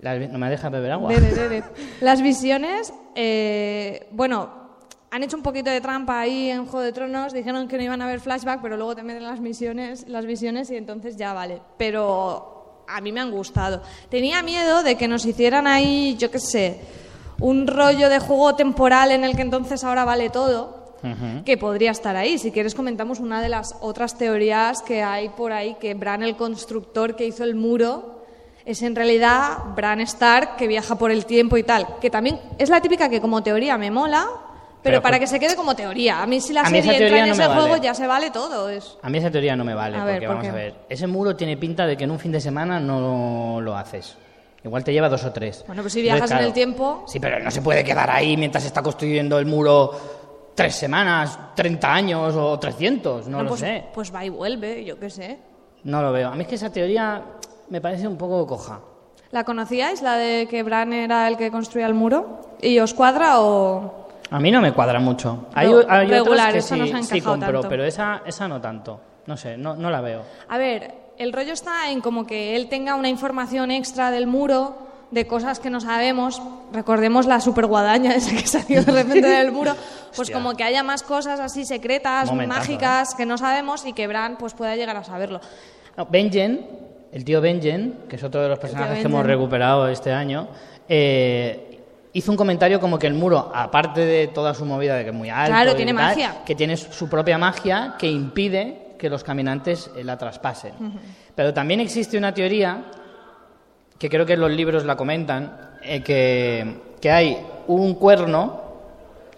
La- ¿No me dejas beber agua? Bebe, bebe. Las visiones, eh, bueno, han hecho un poquito de trampa ahí en Juego de Tronos, dijeron que no iban a haber flashback, pero luego te meten las misiones, las visiones y entonces ya vale. Pero a mí me han gustado. Tenía miedo de que nos hicieran ahí, yo qué sé, un rollo de juego temporal en el que entonces ahora vale todo. Que podría estar ahí. Si quieres, comentamos una de las otras teorías que hay por ahí: que Bran, el constructor que hizo el muro, es en realidad Bran Stark que viaja por el tiempo y tal. Que también es la típica que como teoría me mola, pero, para que se quede como teoría. A mí si la A mí esa serie entra teoría en no ese juego vale. ya se vale todo. Es... A mí esa teoría no me vale, A ver, porque ¿por vamos qué? a ver, ese muro tiene pinta de que en un fin de semana no lo haces. Igual te lleva dos o tres. Bueno, pues si Entonces, viajas en el tiempo- Sí, pero no se puede quedar ahí mientras se está construyendo el muro tres semanas, 30 años o 300, no, lo pues, sé. Pues va y vuelve, yo qué sé. No lo veo. A mí es que esa teoría me parece un poco coja. ¿La conocíais, la de que Bran era el que construía el muro? ¿Y os cuadra o...? A mí no me cuadra mucho. Hay, No, hay regular, otras que sí, sí compro, tanto. pero esa, esa no tanto. No sé, no, no la veo. A ver, el rollo está en como que él tenga una información extra del muro, de cosas que no sabemos. Recordemos la super guadaña esa que salió de repente del muro. Pues Hostia. como que haya más cosas así secretas, Momentazo, mágicas, que no sabemos y que Bran pues pueda llegar a saberlo. No, Benjen, el tío Benjen, que es otro de los personajes que hemos recuperado este año, eh, hizo un comentario como que el muro, aparte de toda su movida de que es muy alto, Claro, y tiene tal, magia. que tiene su propia magia que impide que los caminantes eh, la traspasen. Pero también existe una teoría que creo que en los libros la comentan, eh, que, que hay un cuerno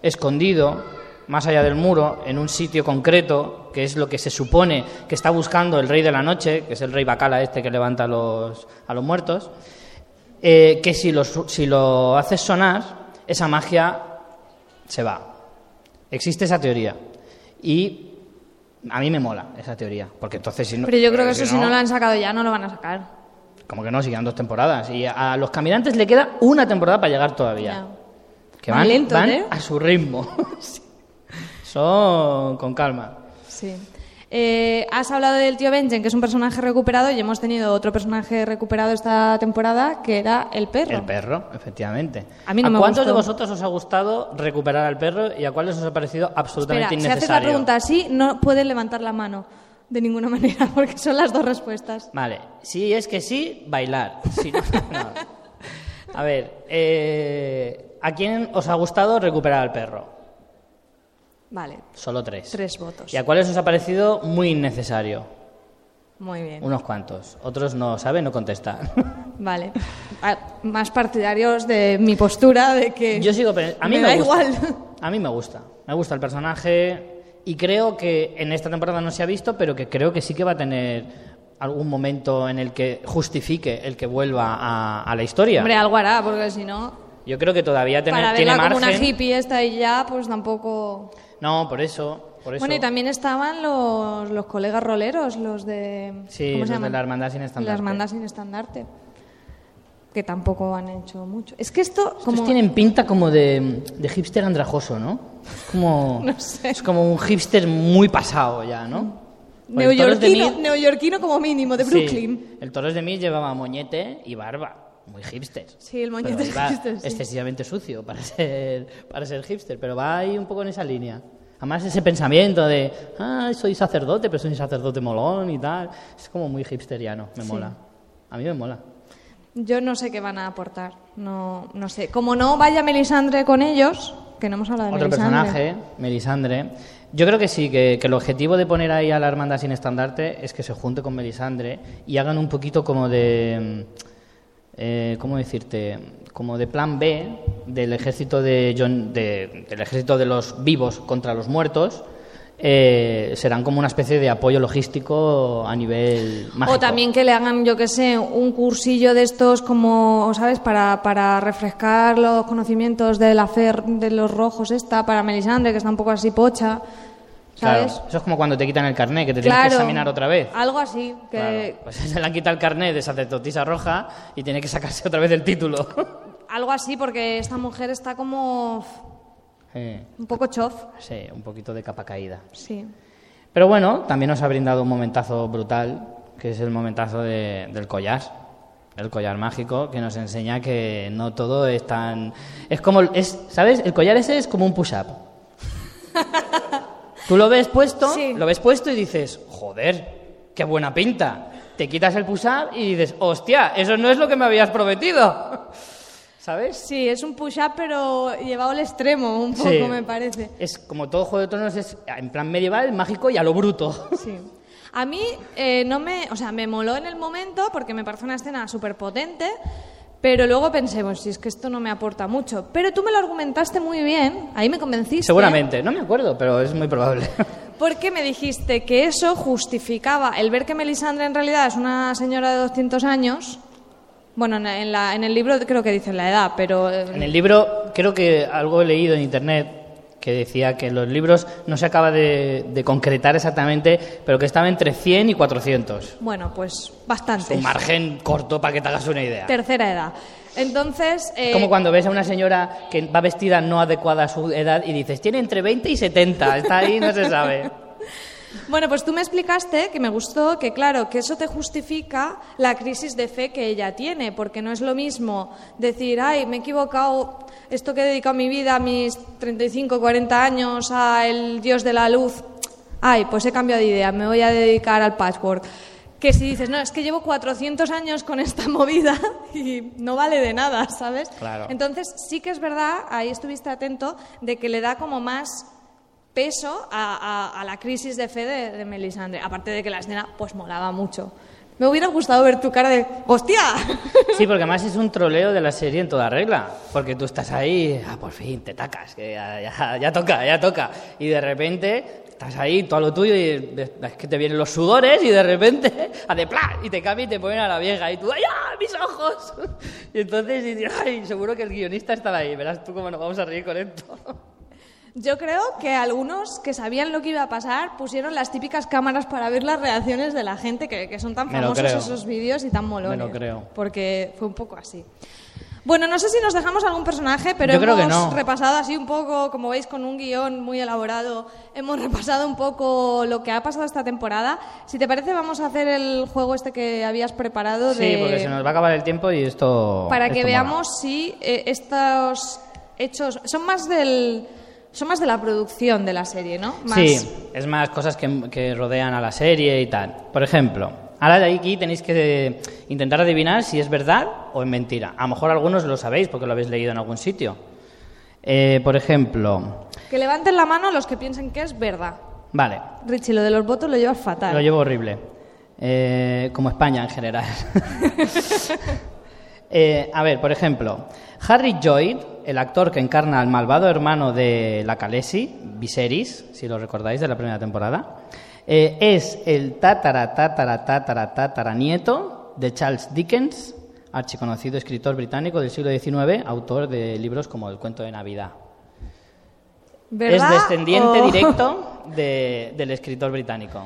escondido más allá del muro, en un sitio concreto, que es lo que se supone que está buscando el rey de la noche, que es el rey Bacala este que levanta a los, a los muertos, eh, que si lo, si lo haces sonar, esa magia se va. Existe esa teoría. Y a mí me mola esa teoría, porque entonces si no... Pero yo creo que eso si no lo han sacado ya, no lo van a sacar. Como que no, sigan dos temporadas. Y a los caminantes le queda una temporada para llegar todavía. Que Van ¿eh? a su ritmo. Son con calma. Sí. Eh, has hablado del tío Benjen, que es un personaje recuperado, y hemos tenido otro personaje recuperado esta temporada, que era el perro. El perro, efectivamente. A mí no me cuántos gustó. de vosotros os ha gustado recuperar al perro y a cuáles os ha parecido absolutamente Espera, si haces la innecesario? pregunta así, no puedes levantar la mano de ninguna manera, porque son las dos respuestas. Vale, si es que sí, bailar. Si no, no. A ver, eh, ¿a quién os ha gustado recuperar al perro? Vale, Solo tres. tres votos. ¿Y a cuáles os ha parecido muy innecesario? Muy bien. Unos cuantos. Otros no saben, no contestan. Vale. Ah, Más partidarios de mi postura de que Yo sigo a mí me, me, da gusta. igual. A mí me gusta. Me gusta el personaje y creo que en esta temporada no se ha visto, pero que creo que sí que va a tener algún momento en el que justifique el que vuelva a, a la historia. Hombre, algo hará, porque si no, Yo creo que todavía tiene, para tiene verla como margen. una hippie esta y ya, pues tampoco... No, por eso, por eso. Bueno, y también estaban los, los colegas roleros, los de... Sí, ¿cómo los se de la Hermandad Sin Estandarte. La Hermandad Sin Estandarte. Que tampoco han hecho mucho. Es que esto, Estos como... tienen pinta como de, de hipster andrajoso, ¿no? Es como, No sé. es como un hipster muy pasado ya, ¿no? Neoyorquino, neoyorquino como mínimo, de Sí, Brooklyn. el Toros de Mil llevaba moñete y barba. Muy hipster. Sí, el moñete es hipster, sí. excesivamente sucio para ser, para ser hipster, pero va ahí un poco en esa línea. Además, ese pensamiento de, ah, soy sacerdote, pero soy sacerdote molón y tal. Es como muy hipsteriano, me mola. A mí me mola. Yo no sé qué van a aportar. No, no sé. Como no vaya Melisandre con ellos, que no hemos hablado de Otro Melisandre. personaje, Melisandre. Yo creo que sí, que, que el objetivo de poner ahí a la hermandad sin estandarte es que se junte con Melisandre y hagan un poquito como de. Eh, ¿Cómo decirte? Como de plan B del ejército de, del ejército de los vivos contra los muertos. eh, serán como una especie de apoyo logístico a nivel mágico. O también que le hagan, yo que sé, un cursillo de estos como, ¿sabes? Para, para refrescar los conocimientos de la fer de los rojos esta, para Melisandre, que está un poco así pocha, Claro, ¿sabes? eso es como cuando te quitan el carnet, que te tienes que examinar otra vez. Algo así, que Claro, pues se le han quitado el carnet de sacerdotisa roja y tiene que sacarse otra vez el título. algo así porque esta mujer está como Eh, un poco chof, sí, un poquito de capa caída. sí. Pero bueno, también nos ha brindado un momentazo brutal, que es el momentazo de- del collar. El collar mágico que nos enseña que no todo es tan... Es como... Es, ¿Sabes? El collar ese es como un push-up. Tú lo ves puesto, Sí. lo ves puesto y dices, joder, qué buena pinta. Te quitas el push-up y dices, hostia, eso no es lo que me habías prometido. ¿Sabes? Sí, es un push-up pero llevado al extremo un poco, Sí. me parece. Es como todo Juego de Tronos, es en plan medieval, mágico y a lo bruto. Sí. A mí eh, no me, o sea, me moló en el momento porque me parece una escena súper potente, pero luego pensé, pues si es que esto no me aporta mucho. Pero tú me lo argumentaste muy bien, ahí me convenciste. Seguramente, no me acuerdo, pero es muy probable. Porque me dijiste que eso justificaba el ver que Melisandre en realidad es una señora de 200 años. Bueno, en, la- en el libro creo que dicen la edad, pero... eh, En el libro, creo que algo he leído en internet que decía que los libros no se acaba de, de concretar exactamente, pero que estaba entre 100 y 400. Bueno, pues bastante. Un margen corto para que te hagas una idea. Tercera edad. Entonces... eh, Es como cuando ves a una señora que va vestida no adecuada a su edad y dices, tiene entre 20 y 70, está ahí, no se sabe. Bueno, pues tú me explicaste que me gustó que, claro, que eso te justifica la crisis de fe que ella tiene, porque no es lo mismo decir, ay, me he equivocado, esto que he dedicado mi vida, a mis 35, 40 años, al dios de la luz, ay, pues he cambiado de idea, me voy a dedicar al patchwork. Que si dices, no, es que llevo 400 años con esta movida y no vale de nada, ¿sabes? Claro. Entonces, sí que es verdad, ahí estuviste atento, de que le da como más peso a, a- a la crisis de fe de, de Melisandre. Aparte de que la escena pues molaba mucho. Me hubiera gustado ver tu cara de ¡Hostia! Sí, porque además es un troleo de la serie en toda regla. Porque tú estás ahí, ah, por fin, te tacas, que ya, ya- ya toca, ya toca. Y de repente estás ahí, todo lo tuyo, y es que te vienen los sudores, y de repente, hace ¡plá! y te cambia y te ponen a la vieja. Y tú, ¡ay, ah, mis ojos! Y entonces dices, ¡ay! Seguro que el guionista estará ahí. Verás tú cómo nos vamos a reír con esto. Yo creo que algunos que sabían lo que iba a pasar pusieron las típicas cámaras para ver las reacciones de la gente, que, que son tan Me lo famosos creo. esos vídeos y tan molones. Me lo creo. Porque fue un poco así. Bueno, no sé si nos dejamos algún personaje, pero Yo creo que hemos no. repasado así un poco, como veis, con un guion muy elaborado, hemos repasado un poco lo que ha pasado esta temporada. Si te parece, vamos a hacer el juego este que habías preparado Sí, de... porque se nos va a acabar el tiempo y esto. para que esto mola. veamos si eh, estos hechos son más del son más de la producción de la serie, ¿no? Más... Sí, es más cosas que, que rodean a la serie y tal. Por ejemplo, ahora de aquí tenéis que intentar adivinar si es verdad o es mentira. A lo mejor algunos lo sabéis porque lo habéis leído en algún sitio. Eh, por ejemplo, Que levanten la mano los que piensen que es verdad. vale, Richie, lo de los votos lo llevas fatal. lo llevo horrible. Eh, como España en general. Eh, a ver, por ejemplo, Harry Lloyd, el actor que encarna al malvado hermano de la Khaleesi, Viserys, si lo recordáis de la primera temporada, eh, es el tatara, tatara, tatara, tatara nieto de Charles Dickens, archiconocido escritor británico del siglo XIX, autor de libros como El cuento de Navidad. ¿Verdad Es descendiente o- directo de- del escritor británico.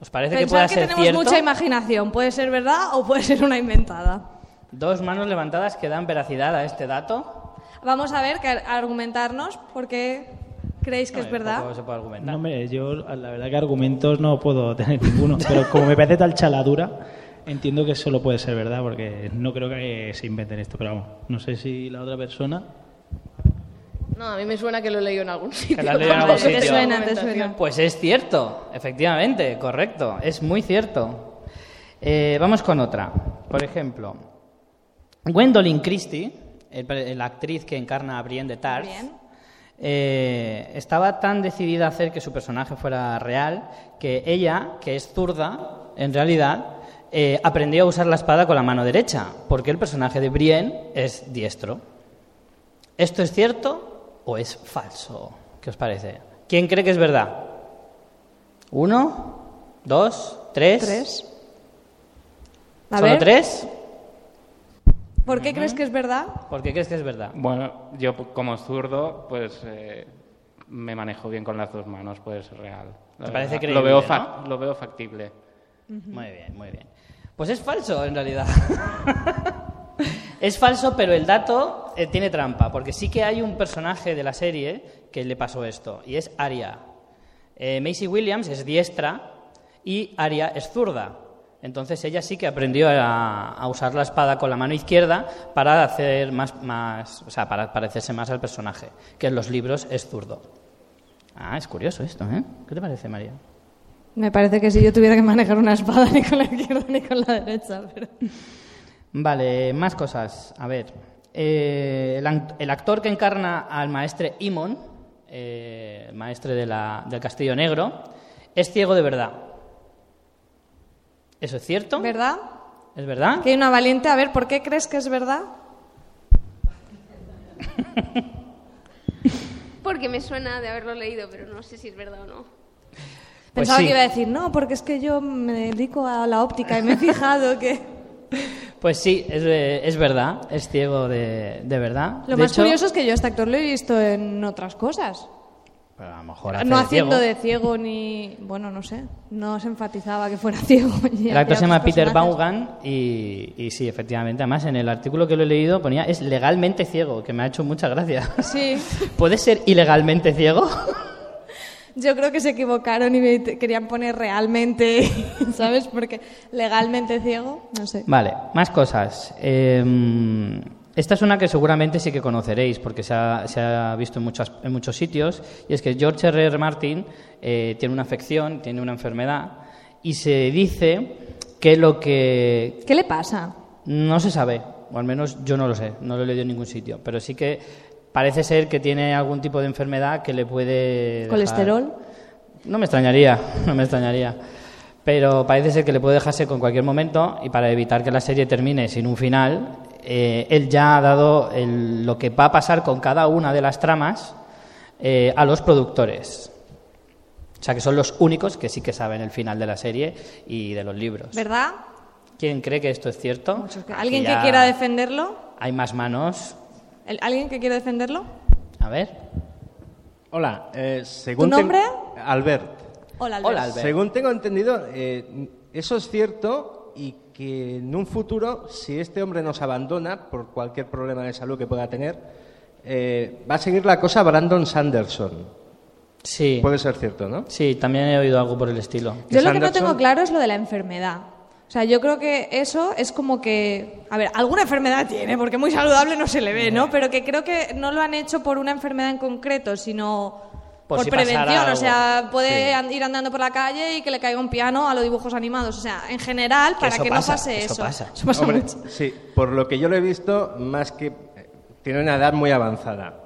¿Os parece que pueda que, ser tenemos cierto? mucha imaginación. Puede ser verdad o puede ser una inventada. Dos manos levantadas que dan veracidad a este dato. Vamos a ver, que argumentarnos por qué creéis que es Hombre, verdad. se puede argumentar. No, hombre, yo la verdad que argumentos no puedo tener ninguno, pero como me parece tal chaladura, entiendo que solo puede ser verdad, porque no creo que se inventen esto, pero vamos, no sé si la otra persona... No, a mí me suena que lo he leído en algún sitio. lo has leído en algún Te sitio. suena, te suena. Pues es cierto, efectivamente, correcto, es muy cierto. Eh, vamos con otra. Por ejemplo, Gwendolyn Christie, la actriz que encarna a Brienne de Tarth, eh, estaba tan decidida a hacer que su personaje fuera real que ella, que es zurda, en realidad, eh, aprendió a usar la espada con la mano derecha, porque el personaje de Brienne es diestro. ¿Esto es cierto o es falso? ¿Qué os parece? ¿Quién cree que es verdad? ¿Uno? ¿Dos? ¿Tres? Tres. A ¿Solo ver, tres? ¿Por qué crees que es verdad? ¿Por qué crees que es verdad? Bueno, yo como zurdo, pues eh, me manejo bien con las dos manos, puede ser real. La ¿Te parece creíble, lo veo, no? fac- lo veo factible. Muy bien, muy bien. Pues es falso, en realidad. es falso, pero el dato eh, tiene trampa, porque sí que hay un personaje de la serie que le pasó esto, y es Aria. Eh, Macy Williams es diestra y Aria es zurda. Entonces ella sí que aprendió a, a usar la espada con la mano izquierda para hacer más, más, o sea, para parecerse más al personaje, que en los libros es zurdo. Ah, es curioso esto, ¿eh? ¿Qué te parece, María? Me parece que si yo tuviera que manejar una espada ni con la izquierda ni con la derecha. Pero... Vale, más cosas. A ver, eh, el, actor que encarna al maestre Imon, eh, el maestre de la- del Castillo Negro, es ciego de verdad. ¿Eso es cierto? ¿Verdad? ¿Es verdad? Que hay una valiente. A ver, ¿por qué crees que es verdad? Porque me suena de haberlo leído, pero no sé si es verdad o no. Pues Pensaba sí. que iba a decir, no, porque es que yo me dedico a la óptica y me he fijado que... Pues sí, es, eh, es verdad, es ciego de, de verdad. Lo De más hecho- curioso es que yo a este actor lo he visto en otras cosas. Pero a lo mejor hace No de haciendo ciego. de ciego ni... Bueno, no sé. No se enfatizaba que fuera ciego. El actor se llama Peter. Vaughan y, y sí, efectivamente. Además, en el artículo que lo he leído ponía es legalmente ciego, que me ha hecho mucha gracia. Sí. ¿Puedes ser ilegalmente ciego? Yo creo que se equivocaron y me querían poner realmente, ¿sabes? Porque legalmente ciego, no sé. Vale, más cosas. Eh, esta es una que seguramente sí que conoceréis porque se ha, se ha visto en, muchas, en muchos sitios y es que George R. R. Martin eh, tiene una afección, tiene una enfermedad y se dice que lo que ¿Qué le pasa? no se sabe, o al menos yo no lo sé, no lo he leído en ningún sitio, pero sí que parece ser que tiene algún tipo de enfermedad que le puede... dejar- ¿Colesterol? No me extrañaría, no me extrañaría. Pero parece ser que le puede dejarse con cualquier momento y para evitar que la serie termine sin un final, eh, él ya ha dado el- lo que va a pasar con cada una de las tramas eh, a los productores. O sea que son los únicos que sí que saben el final de la serie y de los libros. ¿Verdad? ¿Quién cree que esto es cierto? ¿Alguien que quiera defenderlo? Hay más manos. ¿El- ¿Alguien que quiera defenderlo? A ver. Hola, eh, según ¿Tu nombre? Albert. Hola, Albert. Hola, Albert. Según tengo entendido, eh, eso es cierto y que en un futuro, si este hombre nos abandona por cualquier problema de salud que pueda tener, eh, va a seguir la cosa Brandon Sanderson. Sí. Puede ser cierto, ¿no? Sí, también he oído algo por el estilo. Yo lo que no tengo claro es lo de la enfermedad. O sea, yo creo que eso es como que... A ver, alguna enfermedad tiene, porque muy saludable no se le ve, ¿no? Pero que creo que no lo han hecho por una enfermedad en concreto, sino Por por, si pasara prevención. algo. O sea, puede Sí. ir andando por la calle y que le caiga un piano a los dibujos animados. O sea, en general, para eso que pasa, no pase eso eso. pasa. Eso pasa Hombre, mucho. sí, por lo que yo lo he visto, más que eh, tiene una edad muy avanzada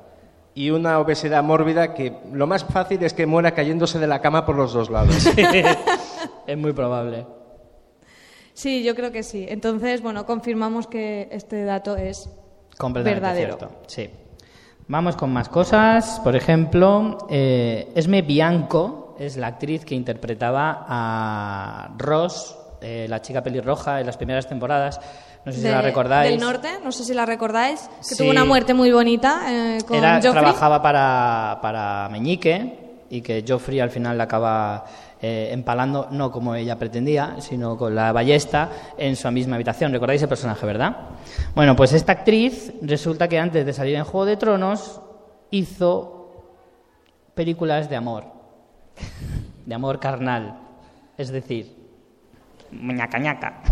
y una obesidad mórbida que lo más fácil es que muera cayéndose de la cama por los dos lados. es muy probable. Sí, yo creo que sí. Entonces, bueno, confirmamos que este dato es Completamente verdadero. cierto. Sí. Vamos con más cosas. Por ejemplo, eh, Esme Bianco es la actriz que interpretaba a Ross, eh, la chica pelirroja, en las primeras temporadas. No sé si De- la recordáis. Del norte, no sé si la recordáis, que Sí. tuvo una muerte muy bonita eh, con Era, Joffrey. trabajaba para, para Meñique y que Joffrey al final la acaba eh, empalando, no como ella pretendía, sino con la ballesta en su misma habitación. ¿Recordáis el personaje, verdad? Bueno, pues esta actriz resulta que antes de salir en Juego de Tronos hizo películas de amor, de amor carnal, es decir, ñaca ñaca.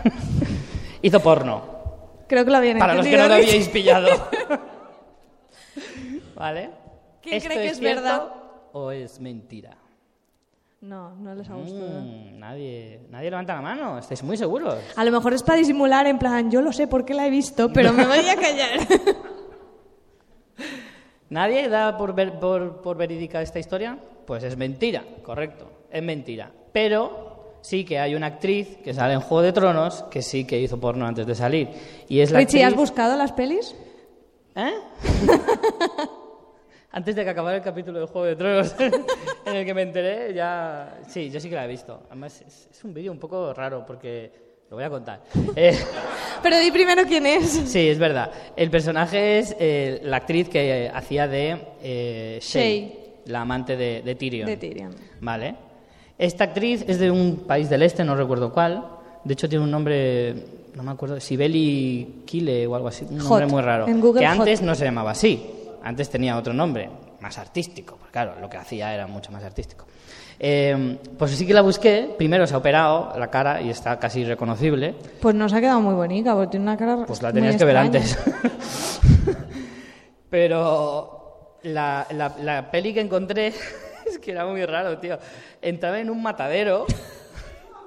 hizo porno. Creo que lo habían Para los que no lo habíais pillado. ¿Vale? ¿Quién ¿Esto cree que es cierto verdad? ¿O es mentira? No, no les ha gustado. Mm, nadie, nadie levanta la mano, estáis muy seguros. A lo mejor es para disimular, en plan, yo lo sé porque la he visto, pero me voy a callar. ¿Nadie da por, ver- por, por verídica esta historia? Pues es mentira, correcto, es mentira. Pero sí que hay una actriz que sale en Juego de Tronos que sí que hizo porno antes de salir. Y es la Richie, ¿has buscado las pelis? ¿Eh? Antes de que acabara el capítulo de Juego de Tronos en el que me enteré, ya... Sí, yo sí que la he visto. Además, es, es un vídeo un poco raro porque... Lo voy a contar. Eh, Pero di primero quién es. sí, es verdad. El personaje es eh, la actriz que hacía de eh, Shay, Shay. la amante de, de Tyrion. De Tyrion. Vale. Esta actriz es de un país del este, no recuerdo cuál. De hecho, tiene un nombre, no me acuerdo, Sibeli Kile o algo así. Un nombre Hot. muy raro. En Google, que antes Hot. no se llamaba así. Antes tenía otro nombre, más artístico. Porque claro, lo que hacía era mucho más artístico. Eh, pues sí que la busqué. Primero se ha operado la cara y está casi irreconocible. Pues nos ha quedado muy bonita, porque tiene una cara Pues la muy tenías que ver antes. Pero la, la- la peli que encontré es que era muy raro, tío. Entraba en un matadero.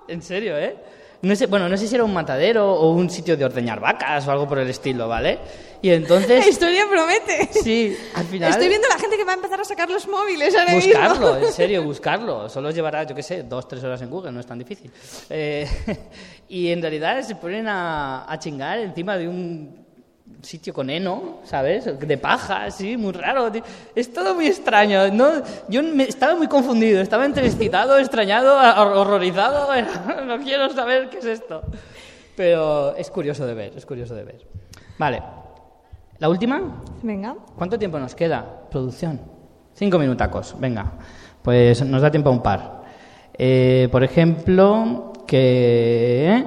En serio, ¿eh? No sé, bueno, no sé si era un matadero o un sitio de ordeñar vacas o algo por el estilo, ¿vale? Y La entonces, historia promete. sí, al final... Estoy viendo la gente que va a empezar a sacar los móviles ahora mismo. Buscarlo, en serio, buscarlo. Solo llevará, yo qué sé, dos, tres horas en Google, no es tan difícil. Eh, y en realidad se ponen a, a chingar encima de un sitio con heno, ¿sabes? De paja, así, muy raro. tío. Es todo muy extraño. ¿no? Yo me- estaba muy confundido, estaba entre excitado, extrañado, hor- horrorizado. no quiero saber qué es esto. Pero es curioso de ver, es curioso de ver. Vale. ¿La última? Venga. ¿Cuánto tiempo nos queda? Producción. Cinco minutacos, venga. Pues nos da tiempo a un par. Eh, por ejemplo, que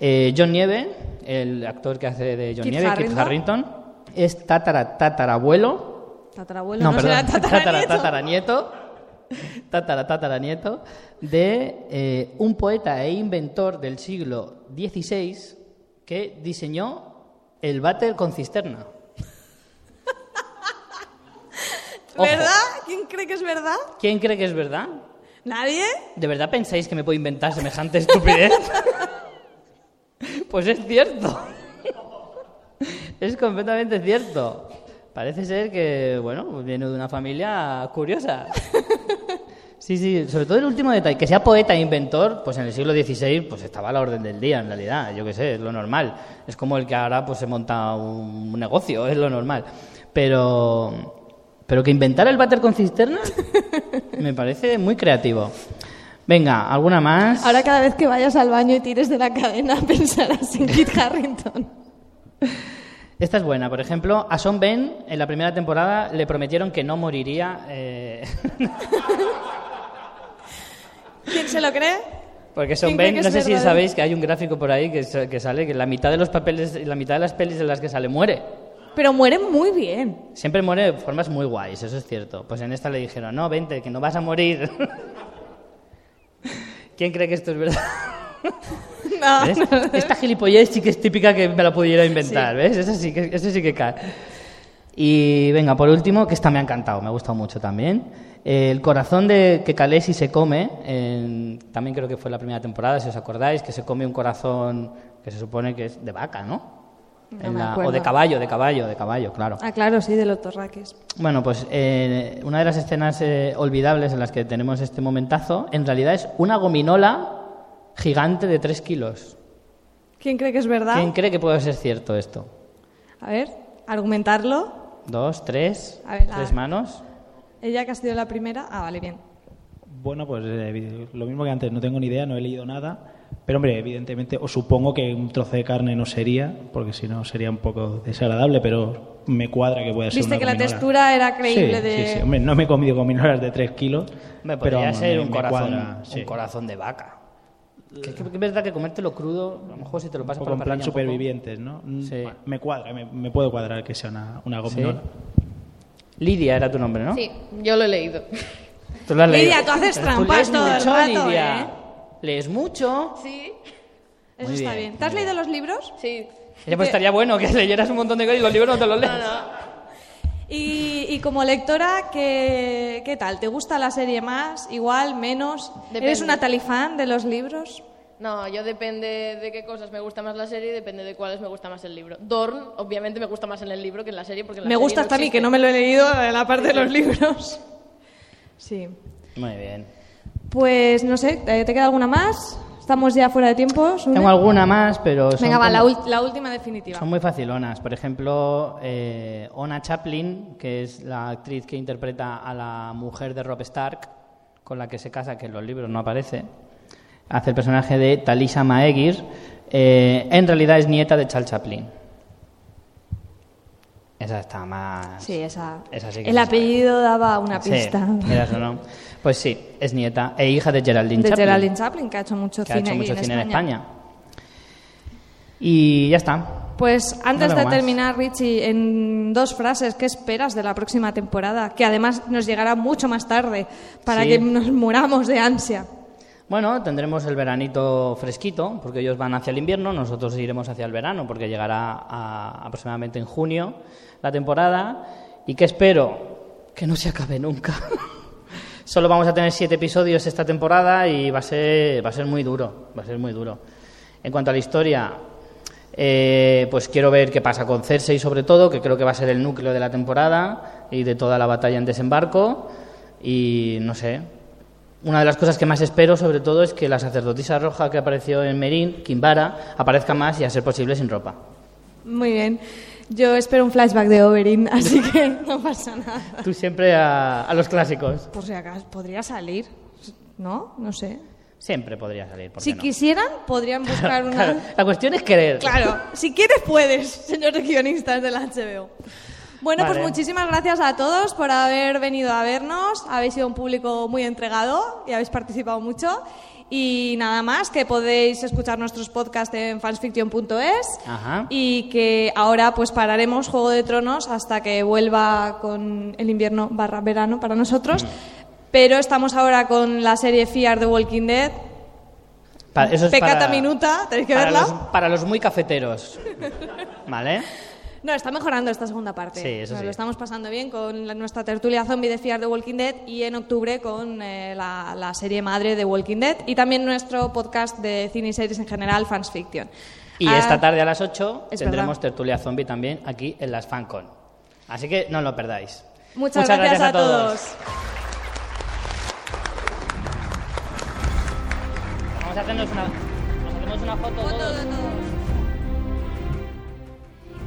eh, John Nieve, el actor que hace de John Nieve, Kit. Harrington, es tatara tatarabuelo. Tatarabuelo, No, no, perdón, será tataranieto. tataranieto. Tatara tataranieto de eh, un poeta e inventor del siglo XVI que diseñó el váter con cisterna. Ojo. ¿Verdad? ¿Quién cree que es verdad? ¿Quién cree que es verdad? ¿Nadie? ¿De verdad pensáis que me puedo inventar semejante estupidez? pues es cierto. es completamente cierto. Parece ser que, bueno, viene de una familia curiosa. Sí, sí, sobre todo el último detalle, que sea poeta e inventor, pues en el siglo XVI pues estaba a la orden del día, en realidad, yo qué sé, es lo normal. Es como el que ahora pues se monta un negocio, es lo normal. Pero, pero que inventara el váter con cisterna me parece muy creativo. Venga, ¿alguna más? Ahora cada vez que vayas al baño y tires de la cadena pensarás en Kit Harrington. Esta es buena. Por ejemplo, a Sean Ben en la primera temporada le prometieron que no moriría. eh, ¿Quién se lo cree? Porque Sean ¿Quién cree Ben, no sé si sabéis que hay un gráfico por ahí que, que sale que la mitad de los papeles, la mitad de las pelis en las que sale muere. Pero muere muy bien. Siempre muere de formas muy guays, eso es cierto. Pues en esta le dijeron, no, vente, que no vas a morir. ¿Quién cree que esto es verdad? No, ¿Ves? no. Esta gilipollez sí que es típica que me la pudiera inventar, ¿ves? Esa sí que, ese sí que cae. Y venga, por último, que esta me ha encantado, me ha gustado mucho también. Eh, el corazón de que Kalesi se come, en- también creo que fue la primera temporada, si os acordáis, que se come un corazón que se supone que es de vaca, ¿no? No En me la- acuerdo. o de caballo, de caballo, de caballo, claro. Ah, claro, sí, de los torraques. Bueno, pues eh, una de las escenas eh, olvidables en las que tenemos este momentazo, en realidad es una gominola gigante de 3 kilos. ¿Quién cree que es verdad? ¿Quién cree que puede ser cierto esto? A ver, argumentarlo. Dos, tres, A ver, la- tres manos. Ella que ha sido la primera. Ah, vale, bien. Bueno, pues eh, lo mismo que antes, no tengo ni idea, no he leído nada. Pero hombre, evidentemente, os supongo que un trozo de carne no sería, porque si no sería un poco desagradable, pero me cuadra que pueda ser Viste una que la gominola. textura era creíble Sí, de... sí, sí. Hombre, no me he comido gominolas de 3 kilos, Me pero podría ser me- un me corazón, cuadra, sí. un corazón de vaca. Que, que- que es verdad que comértelo crudo, a lo mejor si te lo pasas poco por en la plan supervivientes, ¿no? Mm, Sí. bueno, Me cuadra, me, me puedo cuadrar que sea una, una gominola. Lidia era tu nombre, ¿no? Sí, yo lo he leído. Tú lo has Lidia, leído. tú haces trampas todo el rato, Lidia. ¿eh? Lees mucho. Sí, Eso Muy está bien, bien. ¿Te has leído los libros? sí. Ya pues estaría bueno que leyeras un montón de cosas y los libros no te los lees. Y, y como lectora, ¿qué, ¿qué tal? ¿Te gusta la serie más? ¿Igual? ¿Menos? Depende. ¿Eres una talifán de los libros? No, yo depende de qué cosas me gusta más la serie y depende de cuáles me gusta más el libro. Dorn, obviamente, me gusta más en el libro que en la serie porque en la Me serie gusta no hasta a mí, que no me lo he leído en la parte de los libros. Sí. Muy bien. Pues no sé, ¿te queda alguna más? Estamos ya fuera de tiempo. Sune? Tengo alguna más, pero son, Venga, va, la, como- ul- la última definitiva. son muy facilonas. Por ejemplo, eh, Ona Chaplin, que es la actriz que interpreta a la mujer de Rob Stark, con la que se casa, que en los libros no aparece, hace el personaje de Talisa Maegir, eh, en realidad es nieta de Charles Chaplin. Esa está más... Sí, esa. Esa sí que El apellido daba una Sí, pista. quieras o no. Pues sí, es nieta e hija de Geraldine de Chaplin. Geraldine Chaplin, que ha hecho mucho que ha cine, hecho aquí mucho en, cine España. en España. Y ya está. Pues antes No de terminar, Richie, en dos frases, ¿qué esperas de la próxima temporada? Que además nos llegará mucho más tarde, para Sí. que nos muramos de ansia. Bueno, tendremos el veranito fresquito, porque ellos van hacia el invierno, nosotros iremos hacia el verano, porque llegará a- aproximadamente en junio la temporada. ¿Y qué espero? Que no se acabe nunca. Solo vamos a tener siete episodios esta temporada y va a ser, va a ser muy duro, va a ser muy duro. En cuanto a la historia, eh, pues quiero ver qué pasa con Cersei sobre todo, que creo que va a ser el núcleo de la temporada y de toda la batalla en desembarco. Y no sé, una de las cosas que más espero, sobre todo, es que la sacerdotisa roja que apareció en Merín, Kimbara, aparezca más y, a ser posible, sin ropa. Muy bien. Yo espero un flashback de Oberyn, así que no pasa nada. Tú siempre a, a los clásicos. Por si acaso, podría salir, ¿no? No sé. Siempre podría salir. ¿por qué Si no? quisieran, podrían buscar una... Claro, la cuestión es querer. Claro, si quieres puedes, señores guionistas del HBO. Bueno, Vale. pues muchísimas gracias a todos por haber venido a vernos. Habéis sido un público muy entregado y habéis participado mucho. Y nada más, que podéis escuchar nuestros podcasts en fansfiction.es y que ahora pues pararemos Juego de Tronos hasta que vuelva con el invierno barra verano para nosotros. Pero estamos ahora con la serie Fear the Walking Dead. Pa- eso es Pecata para- minuta, tenéis que para verla. Los, para los muy cafeteros. ¿Vale? No, está mejorando esta segunda parte. Sí, eso Nos sí. Lo estamos pasando bien con la- nuestra tertulia zombie de Fear the Walking Dead y en octubre con eh, la, la serie madre de Walking Dead y también nuestro podcast de cine y series en general, Fans Fiction. Y Ah, esta tarde a las 8 es tendremos verdad. tertulia zombie también aquí en las FanCon. Así que no lo perdáis. Muchas, gracias, a todos. Vamos a hacernos una, nos hacemos una foto, todos.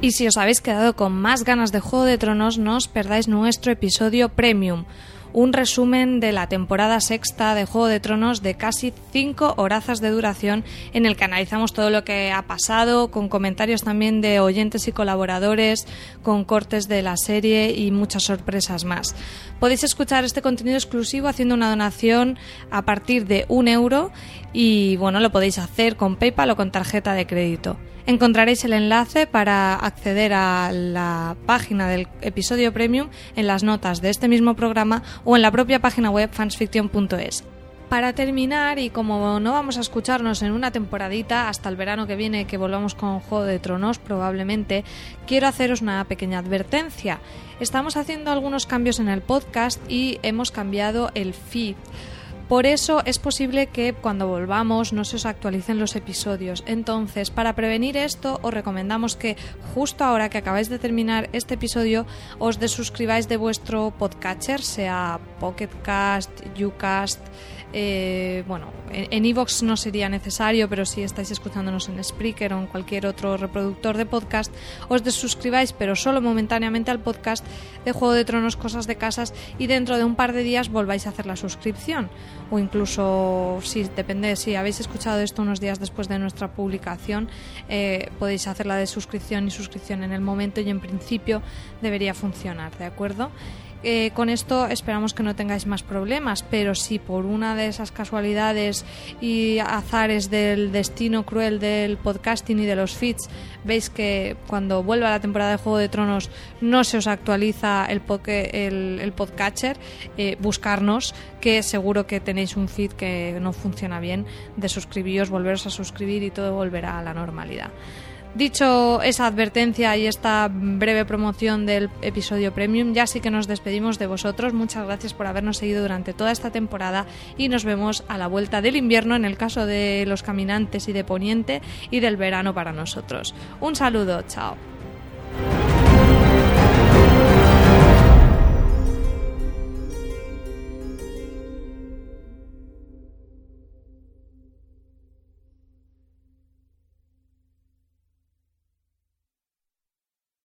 Y si os habéis quedado con más ganas de Juego de Tronos, no os perdáis nuestro episodio Premium, un resumen de la temporada sexta de Juego de Tronos de casi cinco horazas de duración en el que analizamos todo lo que ha pasado, con comentarios también de oyentes y colaboradores, con cortes de la serie y muchas sorpresas más. Podéis escuchar este contenido exclusivo haciendo una donación a partir de un euro y bueno, lo podéis hacer con PayPal o con tarjeta de crédito. Encontraréis el enlace para acceder a la página del episodio premium en las notas de este mismo programa o en la propia página web fansfiction.es. Para terminar, y como no vamos a escucharnos en una temporadita hasta el verano que viene que volvamos con Juego de Tronos probablemente, quiero haceros una pequeña advertencia. Estamos haciendo algunos cambios en el podcast y hemos cambiado el feed. Por eso es posible que cuando volvamos no se os actualicen los episodios. Entonces, para prevenir esto, os recomendamos que justo ahora que acabáis de terminar este episodio, os desuscribáis de vuestro podcatcher, sea Pocket Cast, Ucast, eh, bueno, en iVoox no sería necesario, pero si estáis escuchándonos en Spreaker o en cualquier otro reproductor de podcast, os desuscribáis, pero solo momentáneamente al podcast de Juego de Tronos, Cosas de Casas, y dentro de un par de días volváis a hacer la suscripción. O incluso, si depende, si habéis escuchado esto unos días después de nuestra publicación, eh, podéis hacer la de suscripción y suscripción en el momento y en principio debería funcionar, ¿de acuerdo? Eh, con esto esperamos que no tengáis más problemas, pero si por una de esas casualidades y azares del destino cruel del podcasting y de los feeds veis que cuando vuelva la temporada de Juego de Tronos no se os actualiza el, el, el podcatcher, eh, buscarnos, que seguro que tenéis un feed que no funciona bien, de suscribiros, volveros a suscribir y todo volverá a la normalidad. Dicho esa advertencia y esta breve promoción del episodio premium, ya sí que nos despedimos de vosotros. Muchas gracias por habernos seguido durante toda esta temporada y nos vemos a la vuelta del invierno en el caso de los caminantes y de Poniente y del verano para nosotros. Un saludo, chao.